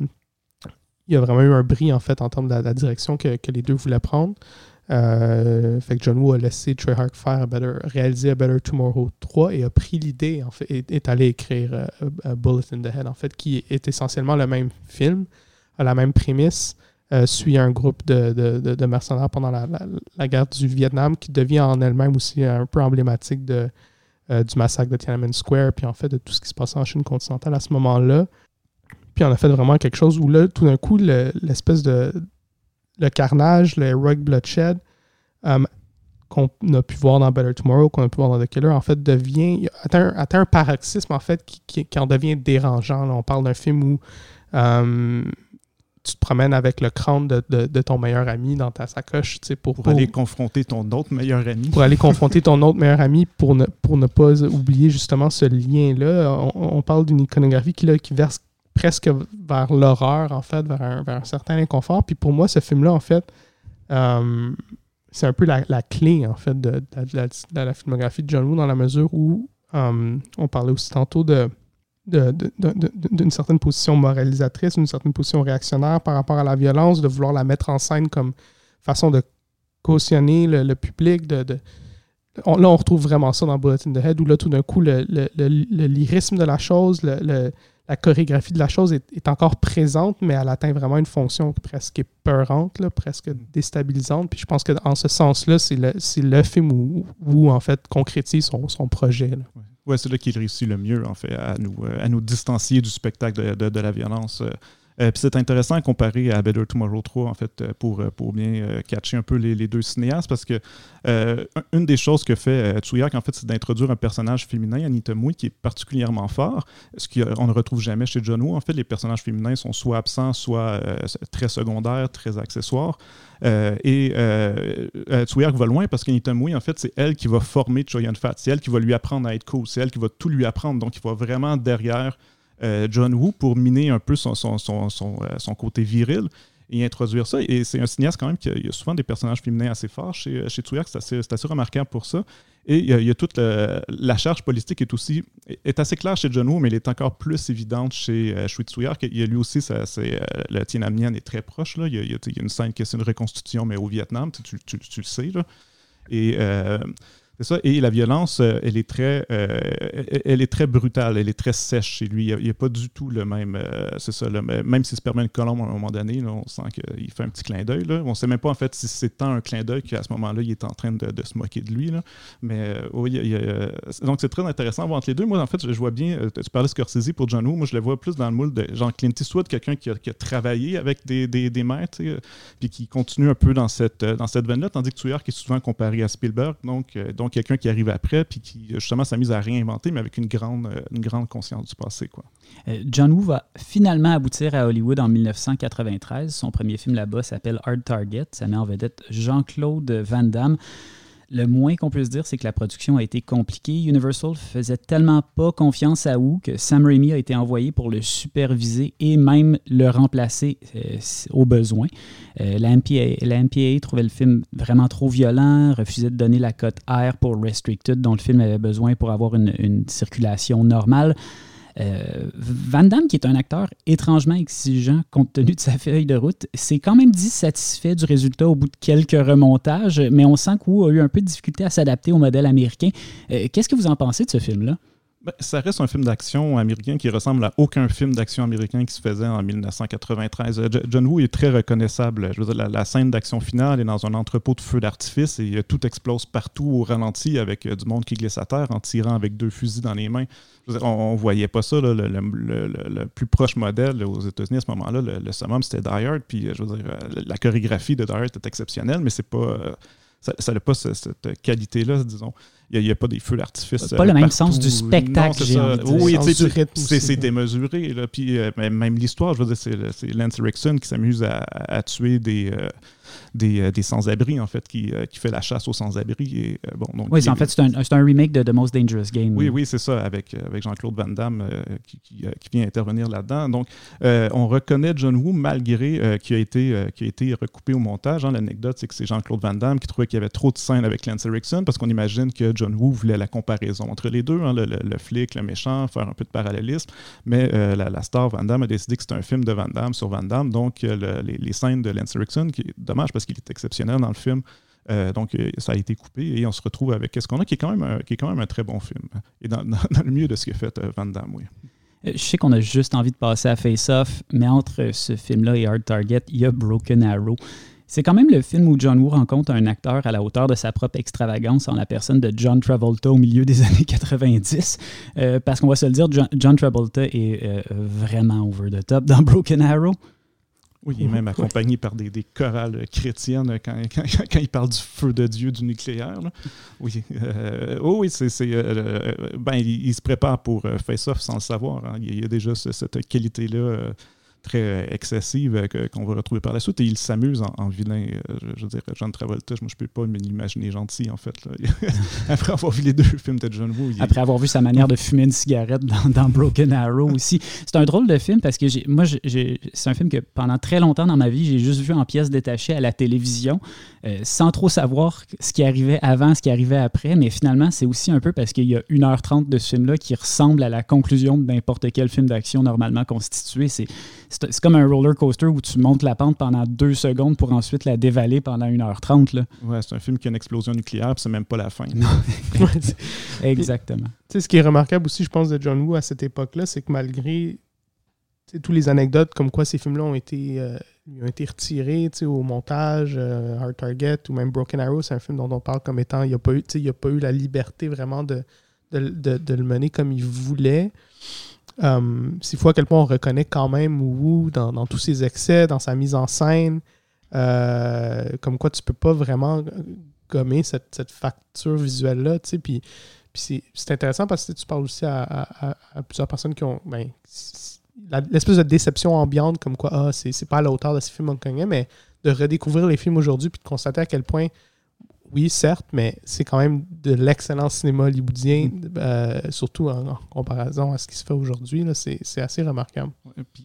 il y a vraiment eu un bris en fait en termes de la, direction que, les deux voulaient prendre. Euh, fait que John Woo a laissé Trey Hark faire réaliser A Better Tomorrow 3 et a pris l'idée, en fait, et est allé écrire euh, Bullet in the Head, en fait, qui est essentiellement le même film, a la même prémisse, euh, suit un groupe de, de, mercenaires pendant la, la, guerre du Vietnam qui devient en elle-même aussi un peu emblématique de, du massacre de Tiananmen Square, puis en fait de tout ce qui se passait en Chine continentale à ce moment-là. Puis on a fait vraiment quelque chose où là, tout d'un coup, l'espèce de le carnage, le heroic bloodshed euh, qu'on a pu voir dans Better Tomorrow, qu'on a pu voir dans The Killer, en fait, devient atteint, atteint un paroxysme en fait qui, qui, en devient dérangeant. on parle d'un film où euh, tu te promènes avec le crâne de, de, ton meilleur ami dans ta sacoche, tu sais, pour, pour, aller confronter ton autre meilleur ami. Pour aller confronter ton autre meilleur ami pour ne, pour ne pas oublier justement ce lien-là. On, on, parle d'une iconographie qui, là, qui verse presque vers l'horreur, en fait, vers un, certain inconfort. Puis pour moi, ce film-là, en fait, euh, c'est un peu la, clé, en fait, de, la, filmographie de John Woo, dans la mesure où euh, on parlait aussi tantôt de d'une certaine position moralisatrice, d'une certaine position réactionnaire par rapport à la violence, de vouloir la mettre en scène comme façon de cautionner le, public. De, là, on retrouve vraiment ça dans Bullet in the Head, où là, tout d'un coup, le, lyrisme de la chose, le, la chorégraphie de la chose est, encore présente, mais elle atteint vraiment une fonction presque épeurante, là, presque déstabilisante. Puis je pense qu'en ce sens-là, c'est le, le, film où, où, en fait, concrétise son, son projet. Oui, ouais, c'est là qu'il réussit le mieux, en fait, à nous, euh, à nous distancier du spectacle de, de, de la violence. Euh, euh, puis c'est intéressant à comparer à Better Tomorrow 3, en fait, euh, pour, euh, pour bien catcher un peu les, les, deux cinéastes, parce que une des choses que fait Tsuyak, en fait, c'est d'introduire un personnage féminin, Anita Mui, qui est particulièrement fort, ce qu'on ne retrouve jamais chez John Woo. En fait, les personnages féminins sont soit absents, soit très secondaires, très accessoires. et Tsuyak va loin parce qu'Anita Mui, en fait, c'est elle qui va former Choi Yun-fat, c'est elle qui va lui apprendre à être cool, c'est elle qui va tout lui apprendre. Donc, il va vraiment derrière euh, John Woo pour miner un peu son, son, son, son, euh, côté viril et introduire ça. Et c'est un cinéaste quand même qui il y a souvent des personnages féminins assez forts chez, chez Tsuyak, c'est assez, assez, remarquable pour ça. Et il y a, toute la charge politique est aussi est assez claire chez John Woo, mais elle est encore plus évidente chez euh, Shui Tsuyak. Il y a lui aussi, ça, c'est, euh, est très proche. Là. Il, y a, il y a une scène qui est une reconstitution, mais au Vietnam, tu, tu, tu, le sais. Là. Et c'est ça. Et la violence, euh, elle est très, euh, elle est très brutale, elle est très sèche chez lui. Il n'y a, pas du tout le même, euh, c'est ça. même s'il se permet une colombe à un moment donné, on sent qu'il fait un petit clin d'œil. On ne sait même pas en fait si c'est tant un clin d'œil qu'à ce moment-là, il est en train de, se moquer de lui. Là. Mais donc c'est très intéressant entre les deux. Moi, en fait, je, vois bien. Tu parlais de Scorsese pour John Woo. Moi, je le vois plus dans le moule de Jean Clint Eastwood, quelqu'un qui, a, travaillé avec des, des, des maîtres, puis qui continue un peu dans cette, dans cette veine-là, tandis que Tuyard qui est souvent comparé à Spielberg. Donc quelqu'un qui arrive après, puis qui justement s'amuse à réinventer, mais avec une grande, euh, une grande conscience du passé. Quoi. Euh, John Woo va finalement aboutir à Hollywood en 1993. Son premier film là-bas s'appelle Hard Target. Ça met en vedette Jean-Claude Van Damme. Le moins qu'on puisse dire, c'est que la production a été compliquée. Universal faisait tellement pas confiance à Wu que Sam Raimi a été envoyé pour le superviser et même le remplacer euh, au besoin. Euh, la, MPA, trouvait le film vraiment trop violent, refusait de donner la cote R pour Restricted dont le film avait besoin pour avoir une circulation normale. Euh, Van Damme, qui est un acteur étrangement exigeant compte tenu de sa feuille de route, s'est quand même dit satisfait du résultat au bout de quelques remontages, mais on sent que a eu un peu de difficulté à s'adapter au modèle américain. Euh, qu'est-ce que vous en pensez de ce film-là? Ben, ça reste un film d'action américain qui ressemble à aucun film d'action américain qui se faisait en 1993. Euh, John Woo est très reconnaissable. Je veux dire, la, scène d'action finale est dans un entrepôt de feu d'artifice et tout explose partout au ralenti avec du monde qui glisse à terre en tirant avec deux fusils dans les mains. on, ne voyait pas ça. le, plus proche modèle aux États-Unis à ce moment-là, le, summum, c'était Die Hard. Puis, je veux dire, la chorégraphie de Die Hard est exceptionnelle, mais c'est pas ça n'a pas cette qualité-là, disons. Il n'y a, pas des feux d'artifice. Pas le même sens du spectacle. oui, c'est démesuré. Là. Puis, euh, même l'histoire, je veux dire, c'est Lance Rickson qui s'amuse à, tuer des, euh, des, euh, des sans-abri, en fait, qui, euh, qui, fait la chasse aux sans-abri. Et, euh, bon, donc, oui, en fait, c'est un, un, remake de The Most Dangerous Game. Oui, oui, c'est ça, avec, avec Jean-Claude Van Damme qui, qui, vient intervenir là-dedans. Donc, on reconnaît John Woo malgré qu'il a, été, qui a été recoupé au montage. Hein. L'anecdote, c'est que c'est Jean-Claude Van Damme qui trouvait qu'il y avait trop de scènes avec Lance Erickson parce qu'on imagine que John Woo voulait la comparaison entre les deux, hein, le, le, flic, le méchant, faire un peu de parallélisme. Mais la, star Van Damme a décidé que c'était un film de Van Damme sur Van Damme. Donc, les, les, scènes de Lance Erickson, qui est dommage parce qu'il est exceptionnel dans le film. Euh, donc, euh, ça a été coupé et on se retrouve avec ce qu'on a, qui est, quand même un, qui est quand même un très bon film. Et dans, le milieu de ce qu'a fait euh, Van Damme, oui. Je sais qu'on a juste envie de passer à Face Off, mais entre ce film-là et Hard Target, il y a Broken Arrow. C'est quand même le film où John Woo rencontre un acteur à la hauteur de sa propre extravagance en la personne de John Travolta au milieu des années 90. parce qu'on va se le dire, John, Travolta est vraiment over the top dans Broken Arrow. Oui, il est même accompagné par des, des, chorales chrétiennes quand, quand, quand, il parle du feu de Dieu, du nucléaire. Oui, euh, oh oui c'est, euh, euh, ben, il, se prépare pour Face Off sans le savoir. Hein. Il, y a déjà cette qualité-là très euh, excessive euh, qu'on va retrouver par la suite. Et il s'amuse en, vilain. Euh, je, veux dire, John Travolta, moi, je peux pas m'imaginer gentil, en fait. Après avoir vu les deux films de John Woo. Après avoir vu sa manière de fumer une cigarette dans, Broken Arrow aussi. C'est un drôle de film parce que moi, c'est un film que pendant très longtemps dans ma vie, j'ai juste vu en pièces détachées à la télévision, sans trop savoir ce qui arrivait avant, ce qui arrivait après. Mais finalement, c'est aussi un peu parce qu'il y a 1h30 de ce film-là qui ressemble à la conclusion de n'importe quel film d'action normalement constitué. C'est c'est comme un roller coaster où tu montes la pente pendant deux secondes pour ensuite la dévaler pendant 1h30. Là. Ouais, c'est un film qui a une explosion nucléaire, puis c'est même pas la fin. Exactement. Tu sais, ce qui est remarquable aussi, je pense, de John Woo à cette époque-là, c'est que malgré tous les anecdotes comme quoi ces films-là ont été, euh, ont été retirés au montage, euh, Hard Target ou même Broken Arrow, c'est un film dont on parle comme étant il n'y a, pas eu, a pas eu la liberté vraiment de, de le mener comme il voulait. Euh, c'est fou à quel point on reconnaît quand même Wu dans, tous ses excès, dans sa mise en scène. Euh, comme quoi tu peux pas vraiment gommer cette, facture visuelle-là. Puis, puis c'est intéressant parce que tu parles aussi à, plusieurs personnes qui ont. Ben, l'espèce de déception ambiante, comme quoi, ah, c'est pas à la hauteur de ces films hongkongais, mais de redécouvrir les films aujourd'hui puis de constater à quel point oui, certes, mais c'est quand même de l'excellent cinéma hollywoodien, mm. euh, surtout en, comparaison à ce qui se fait aujourd'hui. C'est assez remarquable.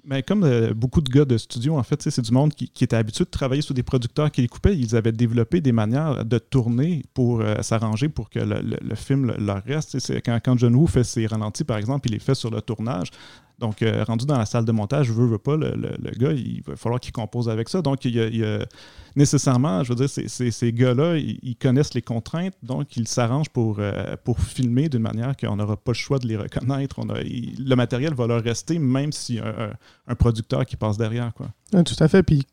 mais comme euh, beaucoup de gars de studio, en fait, c'est du monde qui, était habitué de travailler sur des producteurs qui les coupaient. Ils avaient développé des manières de tourner pour euh, s'arranger pour que le, film leur reste. Quand, quand John Woo fait ses ralentis, par exemple, il les fait sur le tournage. Donc, rendu dans la salle de montage, je veux, veux pas, le, gars, il va falloir qu'il compose avec ça. Donc, il y a nécessairement, je veux dire, ces, gars-là, ils, connaissent les contraintes, donc ils s'arrangent pour, euh, pour filmer d'une manière qu'on n'aura pas le choix de les reconnaître. Le matériel va leur rester, même s'il y a un, producteur qui passe derrière. Quoi. tout à fait. Puis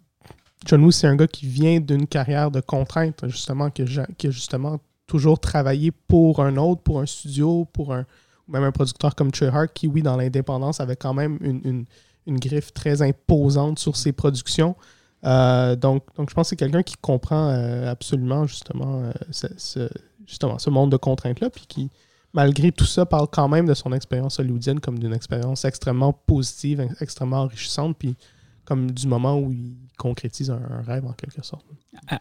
John Woo, c'est un gars qui vient d'une carrière de contraintes, justement, qui a, justement toujours travaillé pour un autre, pour un studio, pour un même un producteur comme Trey Hart, qui, oui, dans l'indépendance, avait quand même une, une griffe très imposante sur ses productions. Euh, donc, donc, je pense que c'est quelqu'un qui comprend euh, absolument justement, euh, ce, justement ce monde de contraintes-là, puis qui, malgré tout ça, parle quand même de son expérience hollywoodienne comme d'une expérience extrêmement positive, extrêmement enrichissante, puis comme du moment où il concrétise un, rêve en quelque sorte.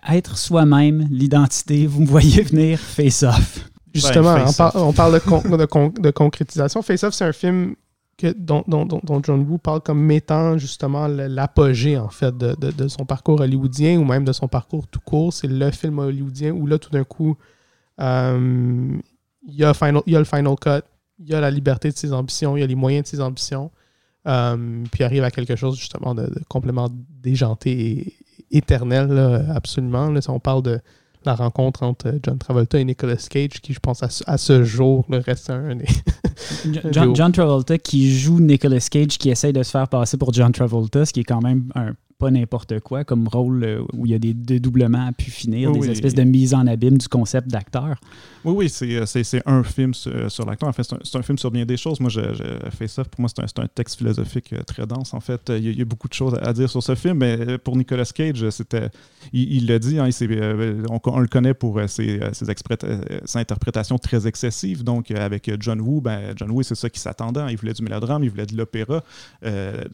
être soi-même, l'identité, vous me voyez venir, face-off. Justement, on, parle de, de, de concrétisation. Face-off, c'est un film dont, John Woo parle comme mettant justement l'apogée en fait de, son parcours hollywoodien ou même de son parcours tout court. C'est le film hollywoodien où là tout d'un coup euh, il, y a y le final cut, il y a la liberté de ses ambitions, il y a les moyens de ses ambitions, euh, puis arrive à quelque chose justement de, complètement déjanté et éternel absolument. Là, si on parle de la rencontre entre John Travolta et Nicolas Cage, qui je pense à, ce jour le reste un des John, John, Travolta qui joue Nicolas Cage qui essaye de se faire passer pour John Travolta, ce qui est quand même un pas n'importe quoi comme rôle euh, où il y a des dédoublements à pu finir, des espèces de mise en abîme du concept d'acteur. Oui, oui, c'est euh, un film sur, sur l'acteur. En fait, c'est un, film sur bien des choses. Moi, j'ai fait ça. Pour moi, c'est un, un, texte philosophique euh, très dense. En fait, il y, a, beaucoup de choses à dire sur ce film. Mais pour Nicolas Cage, c'était, il l'a dit, hein, on, le connaît pour ses, ses, interprétations très excessives. Donc, avec John Woo, ben, John Woo, c'est ça qui s'attendait. Hein. Il voulait du mélodrame, il voulait de l'opéra.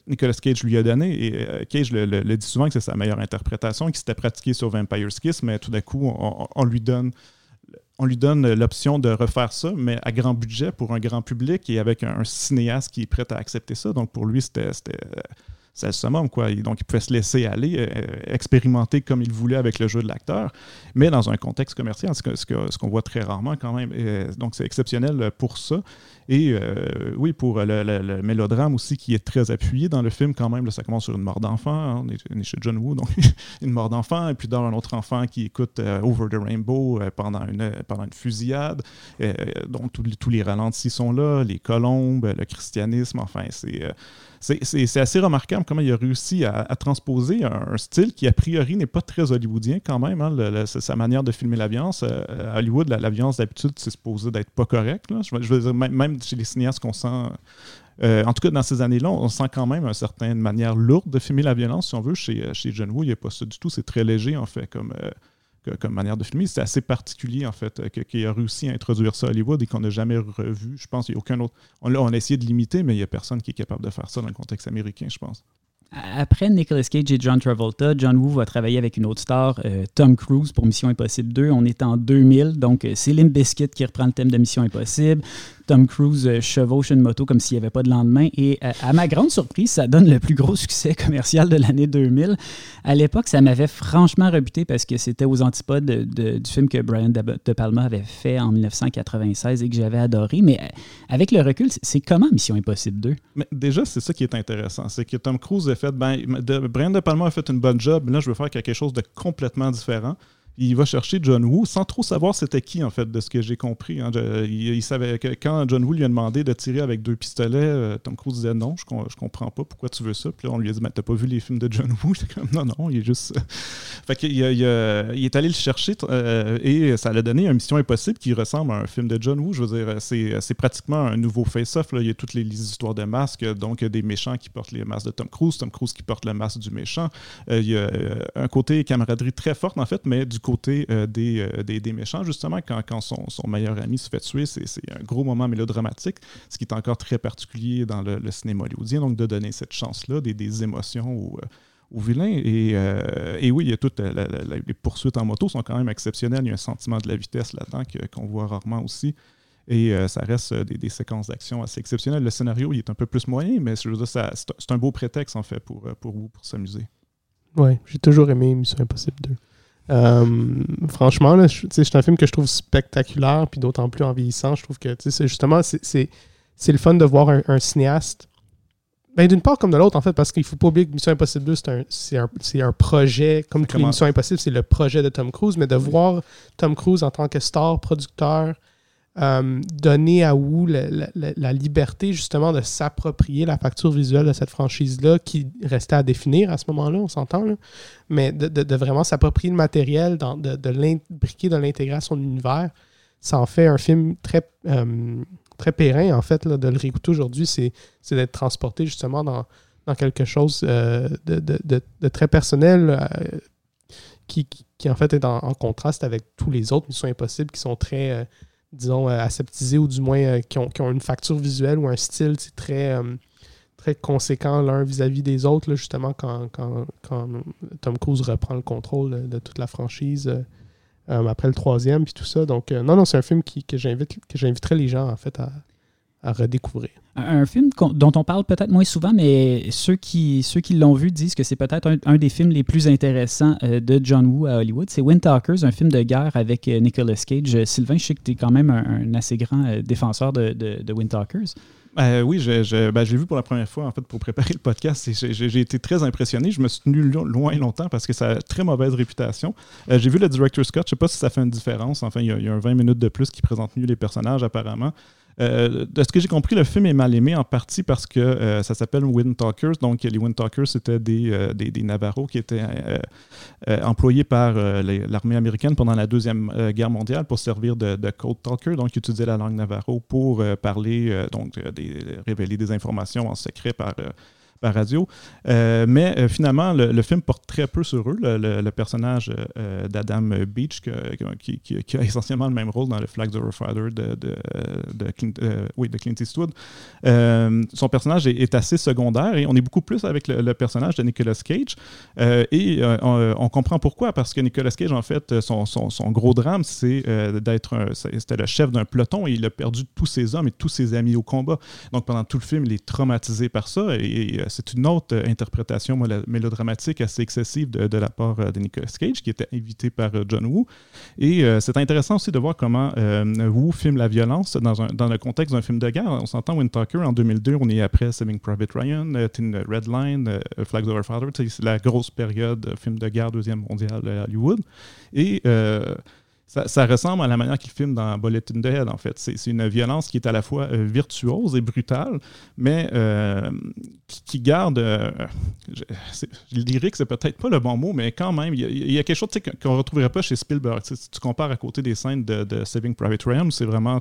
Nicolas Cage lui a donné. Et Cage le le, dit souvent que c'est sa meilleure interprétation, qui s'était pratiquée sur Vampire's Kiss, mais tout d'un coup, on, lui donne on lui donne l'option de refaire ça, mais à grand budget pour un grand public et avec un, cinéaste qui est prêt à accepter ça. Donc pour lui, c'était c'est le summum, quoi. Donc, il pouvait se laisser aller, euh, expérimenter comme il voulait avec le jeu de l'acteur, mais dans un contexte commercial, ce qu'on voit très rarement quand même. donc, c'est exceptionnel pour ça. Et euh, oui, pour le, mélodrame aussi, qui est très appuyé dans le film quand même. ça commence sur une mort d'enfant. Hein. on, est, chez John Woo, donc une mort d'enfant, et puis dans un autre enfant qui écoute euh, Over the Rainbow pendant, une, pendant une fusillade. donc, tous les ralentis sont là, les colombes, le christianisme, enfin, c'est c'est assez remarquable comment il a réussi à, transposer un, style qui, a priori, n'est pas très hollywoodien quand même. Hein, sa manière de filmer la. Euh, Hollywood, la, d'habitude, c'est supposé d'être pas correct. Je, veux dire, même, chez les cinéastes qu'on sent. Euh, en tout cas, dans ces années-là, on sent quand même une certaine manière lourde de filmer la violence, si on veut. Chez, chez John Woo, il n'y a pas ça du tout. C'est très léger, en fait, comme, euh, manière de filmer. C'est assez particulier, en fait, qu'il a réussi à introduire ça à Hollywood et qu'on n'a jamais revu. Je pense qu'il n'y a aucun autre. On, on a essayé de l'imiter, mais il n'y a personne qui est capable de faire ça dans le contexte américain, je pense. Après Nicolas Cage et John Travolta, John Woo va travailler avec une autre star, euh, Tom Cruise, pour Mission Impossible 2. On est en 2000, donc euh, c'est Limp Bizkit qui reprend le thème de Mission Impossible. Tom Cruise euh, chevauche une moto comme s'il n'y avait pas de lendemain. Et euh, à ma grande surprise, ça donne le plus gros succès commercial de l'année 2000. À l'époque, ça m'avait franchement rebuté parce que c'était aux antipodes du film que Brian De Palma avait fait en 1996 et que j'avais adoré. Mais avec le recul, c'est comment Mission Impossible 2? Mais déjà, c'est ça qui est intéressant. C'est que Tom Cruise a Ben, Brian De Palma a fait une bonne job. Là, je veux faire quelque chose de complètement différent il va chercher John Woo sans trop savoir c'était qui, en fait, de ce que j'ai compris. Hein. il, savait que quand John Woo lui a demandé de tirer avec deux pistolets, euh, Tom Cruise disait non, je, je comprends pas pourquoi tu veux ça. Puis là, on lui a dit, mais t'as pas vu les films de John Woo? Non, non, il est juste. fait qu'il il, il, est allé le chercher euh, et ça l'a donné une mission impossible qui ressemble à un film de John Woo. Je veux dire, c'est pratiquement un nouveau face-off. Il y a toutes les, histoires de masques, donc des méchants qui portent les masques de Tom Cruise, Tom Cruise qui porte le masque du méchant. Euh, il y a un côté camaraderie très forte, en fait, mais du côté euh, euh, des, des, méchants, justement, quand, son, son, meilleur ami se fait tuer, c'est un gros moment mélodramatique, ce qui est encore très particulier dans le, cinéma hollywoodien, donc de donner cette chance-là, des, des, émotions aux, aux vilains. Et, euh, et, oui, il y a toutes les poursuites en moto sont quand même exceptionnelles. Il y a un sentiment de la vitesse là-dedans qu'on voit rarement aussi. Et ça reste des, des séquences d'action assez exceptionnelles. Le scénario, il est un peu plus moyen, mais c'est un beau prétexte, en fait, pour, pour vous, pour s'amuser. Oui, j'ai toujours aimé Mission Impossible 2. Euh, franchement, c'est un film que je trouve spectaculaire, puis d'autant plus en vieillissant. Je trouve que justement, c'est le fun de voir un, cinéaste. Ben, D'une part comme de l'autre, en fait, parce qu'il ne faut pas oublier que Mission Impossible 2, c'est un, un, un, projet, comme Missions Impossibles, c'est le projet de Tom Cruise, mais de voir Tom Cruise en tant que star, producteur, euh, donner à Wu la, liberté justement de s'approprier la facture visuelle de cette franchise-là qui restait à définir à ce moment-là, on s'entend, mais de, vraiment s'approprier le matériel, de, de l'imbriquer, de l'intégrer à son univers, ça en fait un film très, euh, très périn en fait. de le réécouter aujourd'hui, c'est d'être transporté justement dans, dans quelque chose euh, de, très personnel. Qui, qui, en fait est en, en, contraste avec tous les autres missions impossibles qui sont très disons, euh, aseptisés ou du moins euh, qui, ont, une facture visuelle ou un style très, euh, très conséquent l'un vis-à-vis des autres, justement, quand, quand, Tom Cruise reprend le contrôle de toute la franchise après le troisième, puis tout ça. Donc, non, non, c'est un film qui, que j'inviterais les gens, en fait, à, à redécouvrir. Un film dont on parle peut-être moins souvent, mais ceux qui, ceux qui l'ont vu disent que c'est peut-être un, des films les plus intéressants euh, de John Woo à Hollywood. C'est Wind Talkers, un film de guerre avec euh, Nicolas Cage. Euh, Sylvain, je sais que tu es quand même un, assez grand défenseur de, de, de Wind Talkers. oui, je, ben, j'ai vu pour la première fois en fait pour préparer le podcast et j'ai, été très impressionné. Je me suis tenu loin longtemps parce que ça a très mauvaise réputation. j'ai vu le director Scott, je sais pas si ça fait une différence. Enfin, il y, a, il y, a, un 20 minutes de plus qui présente mieux les personnages apparemment. Euh, de ce que j'ai compris, le film est mal aimé en partie parce que euh, ça s'appelle Wind Talkers. Donc, les Wind Talkers, c'était des, euh, Navarros qui étaient employés par l'armée américaine pendant la Deuxième Guerre mondiale pour servir de, de, code talker. Donc, ils utilisaient la langue Navarro pour parler, donc, révéler des informations en secret par par radio. Euh, mais euh, finalement, le, film porte très peu sur eux. Le, personnage euh, d'Adam Beach, qui, a essentiellement le même rôle dans le Flag the Fighter de, de, Clint, oui, de Clint Eastwood, son personnage est, assez secondaire et on est beaucoup plus avec le, personnage de Nicolas Cage. et on, comprend pourquoi, parce que Nicolas Cage, en fait, son, son, gros drame, c'est d'être le chef d'un peloton et il a perdu tous ses hommes et tous ses amis au combat. Donc pendant tout le film, il est traumatisé par ça et c'est une autre euh, interprétation mélodramatique assez excessive de, la part euh, de Nicolas Cage, qui était invité par euh, John Woo. Et c'est intéressant aussi de voir comment Woo filme la violence dans, le contexte d'un film de guerre. On s'entend Wind Talker en 2002, on est après Saving Private Ryan, Red Line, Flags Over Father. C'est la grosse période film de guerre deuxième mondiale à Hollywood. Et ça, ressemble à la manière qu'il filme dans Bulletin the Head, en fait. C'est une violence qui est à la fois euh, virtuose et brutale, mais euh, qui, garde. Euh, je, dirais que c'est peut-être pas le bon mot, mais quand même, il y, a, quelque chose qu'on ne retrouverait pas chez Spielberg. Si tu compares à côté des scènes de, de Saving Private Ryan, c'est vraiment.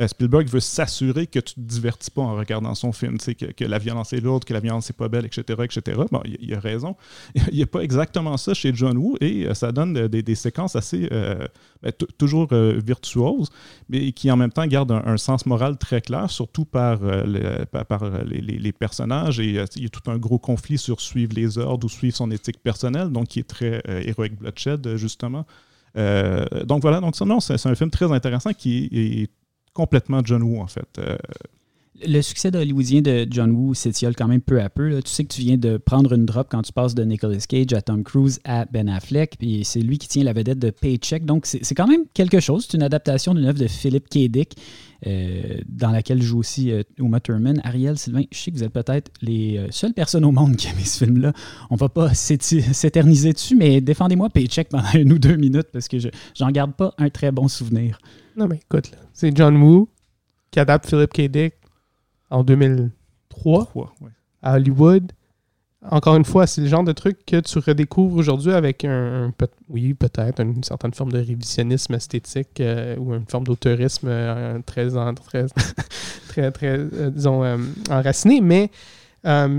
Euh, Spielberg veut s'assurer que tu ne te divertis pas en regardant son film, que, que la violence est lourde, que la violence n'est pas belle, etc. etc. Bon, il, a raison. Il n'y a pas exactement ça chez John Woo et euh, ça donne des, séquences assez, euh, ben, toujours virtuoses, mais qui en même temps gardent un, sens moral très clair, surtout par, les, personnages. Et il y a tout un gros conflit sur suivre les ordres ou suivre son éthique personnelle, donc qui est très Heroic Bloodshed, justement. donc voilà, donc non, c'est un film très intéressant qui est complètement John Woo, en fait. Euh, le succès hollywoodien de John Woo s'étiole quand même peu à peu. Tu sais que tu viens de prendre une drop quand tu passes de Nicolas Cage à Tom Cruise à Ben Affleck, puis c'est lui qui tient la vedette de Paycheck. Donc c'est quand même quelque chose. C'est une adaptation d'une œuvre de Philip K. Dick, euh, dans laquelle joue aussi euh, Uma Thurman. Ariel, Sylvain, je sais que vous êtes peut-être les seules personnes au monde qui aiment ce film-là. On va pas s'éterniser dessus, mais défendez-moi Paycheck pendant une ou deux minutes parce que j'en garde pas un très bon souvenir. Non, mais écoute, c'est John Woo qui adapte Philip K. Dick en 2003 à Hollywood. Encore une fois, c'est le genre de truc que tu redécouvres aujourd'hui avec un, oui, peut-être une certaine forme de révisionnisme esthétique euh, ou une forme d'auteurisme euh, très, très, très, très, euh, disons, enraciné, mais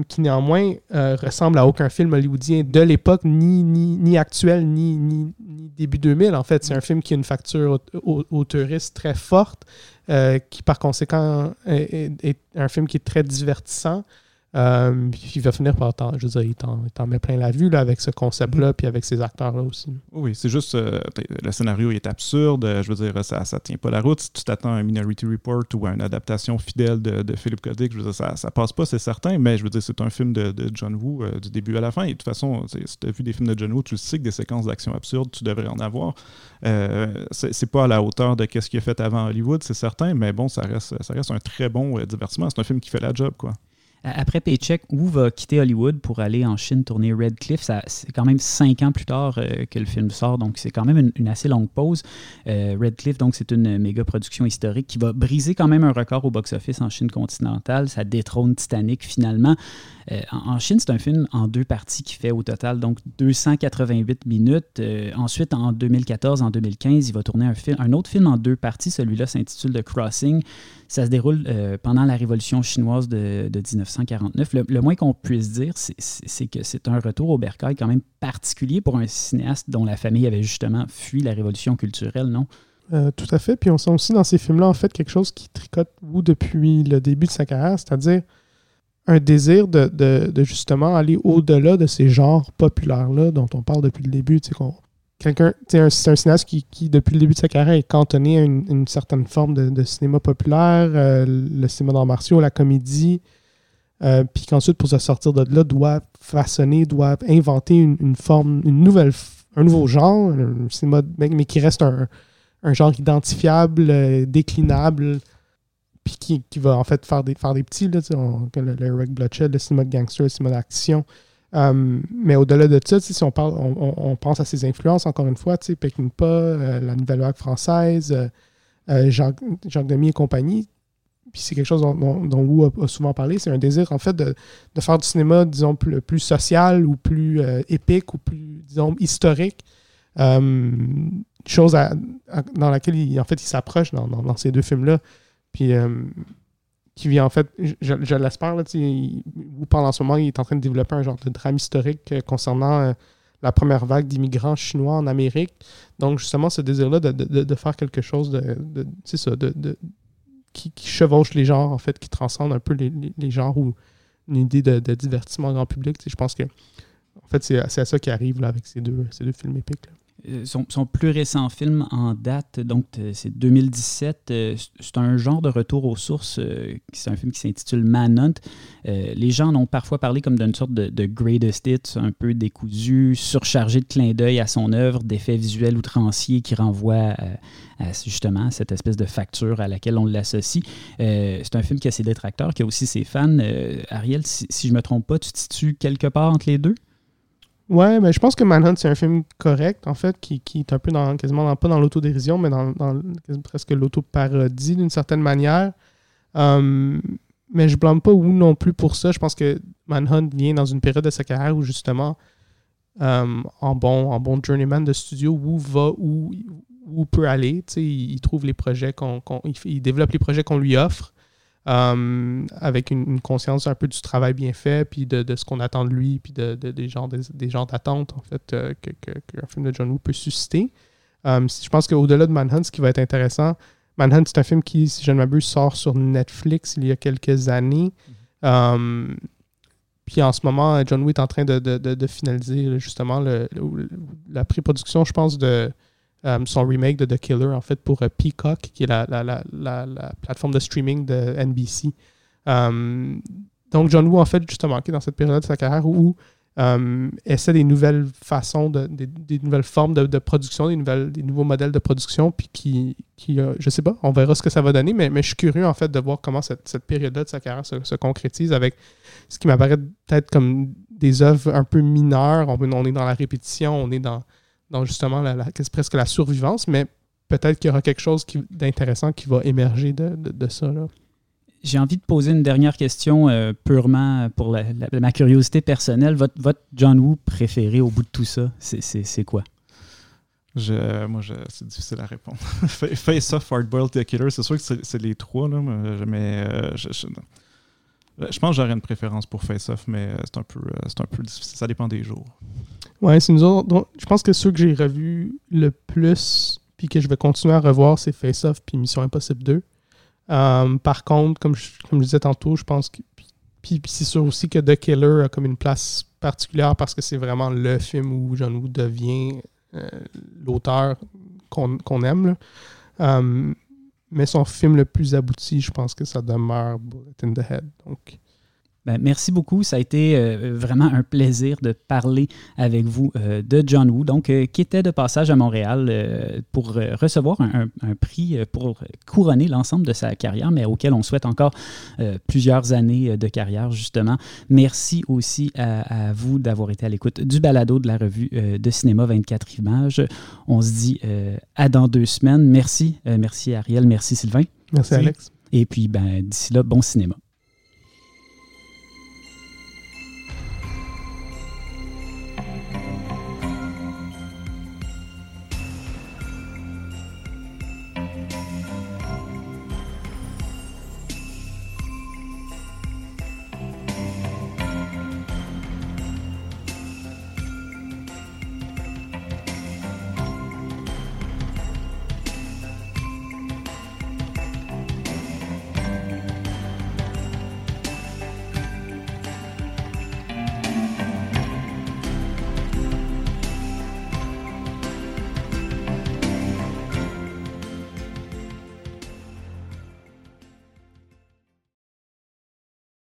qui néanmoins ressemble à aucun film hollywoodien de l'époque, ni, ni, ni, actuel, ni, ni, début 2000. En fait, c'est un film qui a une facture auteuriste très forte, qui par conséquent est, un film qui est très divertissant. Euh, il va finir par je veux dire, il t'en met plein la vue là, avec ce concept-là, puis avec ces acteurs-là aussi. Oui, c'est juste, euh, le scénario est absurde, je veux dire, ça ne tient pas la route. Si tu t'attends à un Minority Report ou à une adaptation fidèle de, de Philip. Dick, je veux dire, ça, ça passe pas, c'est certain, mais je veux dire, c'est un film de, John Woo euh, du début à la fin. Et de toute façon, si tu as vu des films de John Woo, tu sais que des séquences d'action absurdes, tu devrais en avoir. c'est pas à la hauteur de ce qu'il a fait avant Hollywood, c'est certain, mais bon, ça reste, ça reste un très bon divertissement. C'est un film qui fait la job, quoi. Après Paycheck, Wu va quitter Hollywood pour aller en Chine tourner Red Cliff? C'est quand même cinq ans plus tard euh, que le film sort, donc c'est quand même une, assez longue pause. Euh, Red Cliff, donc c'est une méga production historique qui va briser quand même un record au box-office en Chine continentale. Ça détrône Titanic finalement. Euh, en, Chine, c'est un film en deux parties qui fait au total donc 288 minutes. ensuite, en 2014, en 2015, il va tourner un, film, un autre film en deux parties. Celui-là s'intitule The Crossing. Ça se déroule pendant la révolution chinoise de, de 19 le, moins qu'on puisse dire, c'est que c'est un retour au bercail quand même particulier pour un cinéaste dont la famille avait justement fui la révolution culturelle, non? Euh, tout à fait. Puis on sent aussi dans ces films-là, en fait, quelque chose qui tricote vous depuis le début de sa carrière, c'est-à-dire un désir de, justement aller au-delà de ces genres populaires-là dont on parle depuis le début. Quelqu'un, c'est un, cinéaste qui, depuis le début de sa carrière, est cantonné à une, certaine forme de, cinéma populaire, euh, le cinéma d'arts martiaux, la comédie, euh, puis qu'ensuite, pour se sortir de là, doivent façonner, doivent inventer une, forme, une nouvelle, un nouveau genre, un cinéma, mais qui reste un, genre identifiable, euh, déclinable, puis qui, qui, va en fait faire des, faire des petits, là, le, le Red Bloodshed, le cinéma de gangster, le cinéma d'action. Euh, mais au-delà de ça, si on, parle, on, pense à ses influences, encore une fois, Peckinpah, la Nouvelle Vague française, Jacques, Jacques Demy et compagnie, puis c'est quelque chose dont, dont, Wu a, souvent parlé, c'est un désir en fait de, faire du cinéma, disons, plus, social ou plus euh, épique ou plus, disons, historique. Euh, chose dans laquelle il, en fait il s'approche dans, ces deux films-là. Puis euh, qui vient en fait, je, l'espère, pendant en ce moment, il est en train de développer un genre de drame historique concernant la première vague d'immigrants chinois en Amérique. Donc, justement, ce désir-là de, de, de, faire quelque chose de, ça, de, qui, chevauche les genres, en fait, qui transcende un peu les, les, genres ou une idée de, divertissement grand public. Je pense que, en fait, c'est à ça qui arrive là, avec ces deux, ces deux films épiques. Euh, son, plus récent film en date, donc c'est 2017. Euh, c'est un genre de retour aux sources. Euh, c'est un film qui s'intitule Manhunt. les gens en ont parfois parlé comme d'une sorte de, de, greatest un peu décousu, surchargé de clins d'œil à son œuvre, d'effets visuels outranciers qui renvoient à, justement cette espèce de facture à laquelle on l'associe. c'est un film qui a ses détracteurs, qui a aussi ses fans. Ariel, si, si je ne me trompe pas, tu te situes quelque part entre les deux? Ouais, mais je pense que Manhunt, c'est un film correct, en fait, qui, qui est un peu dans, quasiment pas dans l'autodérision, mais dans, presque l'autoparodie d'une certaine manière. Hum, mais je blâme pas Wu non plus pour ça. Je pense que Manhunt vient dans une période de sa carrière où, justement, hum, en, bon, en bon journeyman de studio, Wu va où, où peut aller. Il, il trouve les projets qu'on. il, développe les projets qu'on lui offre. Euh, avec une, conscience un peu du travail bien fait, puis de, ce qu'on attend de lui, puis de, des genres d'attente, en fait, euh, qu'un film de John Woo peut susciter. Euh, je pense qu'au-delà de Manhunt, ce qui va être intéressant, Manhunt, c'est un film qui, si je ne m'abuse, sort sur Netflix il y a quelques années. Mm-hmm. puis en ce moment, John Woo est en train de, finaliser justement la pré-production, je pense, de son remake de The Killer, en fait, pour euh, Peacock, qui est la, plateforme de streaming de NBC. Euh, donc, John Woo, en fait, justement, qui est dans cette période de sa carrière où essaie des nouvelles façons, de, des, nouvelles formes de, production, des, nouvelles, des nouveaux modèles de production, puis qui, qui je sais pas, on verra ce que ça va donner, mais, mais je suis curieux, en fait, de voir comment cette, cette période-là de sa carrière se, concrétise avec ce qui m'apparaît peut-être comme des œuvres un peu mineures. on est dans la répétition, on est dans donc justement la, presque la survivance, mais peut-être qu'il y aura quelque chose d'intéressant qui va émerger de, de, ça. J'ai envie de poser une dernière question euh, purement pour ma curiosité personnelle. Votre, votre, John Woo préféré au bout de tout ça, c'est quoi? Je, moi, c'est difficile à répondre. Face Off, Hard Boiled The Killer, c'est sûr que c'est les trois, là, mais euh, je, je, je, pense que j'aurais une préférence pour Face Off, mais euh, c'est un, peu, un peu difficile. Ça dépend des jours. Ouais, c'est nous autres. je pense que ceux que j'ai revus le plus, puis que je vais continuer à revoir, c'est Face Off puis Mission Impossible 2. Euh, par contre, comme je, comme disais tantôt, je pense que. Puis, c'est sûr aussi que The Killer a comme une place particulière parce que c'est vraiment le film où John Woo devient euh, l'auteur qu'on aime. Euh, mais son film le plus abouti, je pense que ça demeure Bullet in the Head. Donc, ben, merci beaucoup. Ça a été euh, vraiment un plaisir de parler avec vous euh, de John Woo, donc, euh, qui était de passage à Montréal pour recevoir un, prix pour couronner l'ensemble de sa carrière, mais auquel on souhaite encore plusieurs années de carrière, justement. Merci aussi à, vous d'avoir été à l'écoute du balado de la revue de cinéma 24 images. On se dit à dans deux semaines. Merci. merci Ariel. Merci Sylvain. Merci Alex. Et puis, ben, d'ici là, bon cinéma.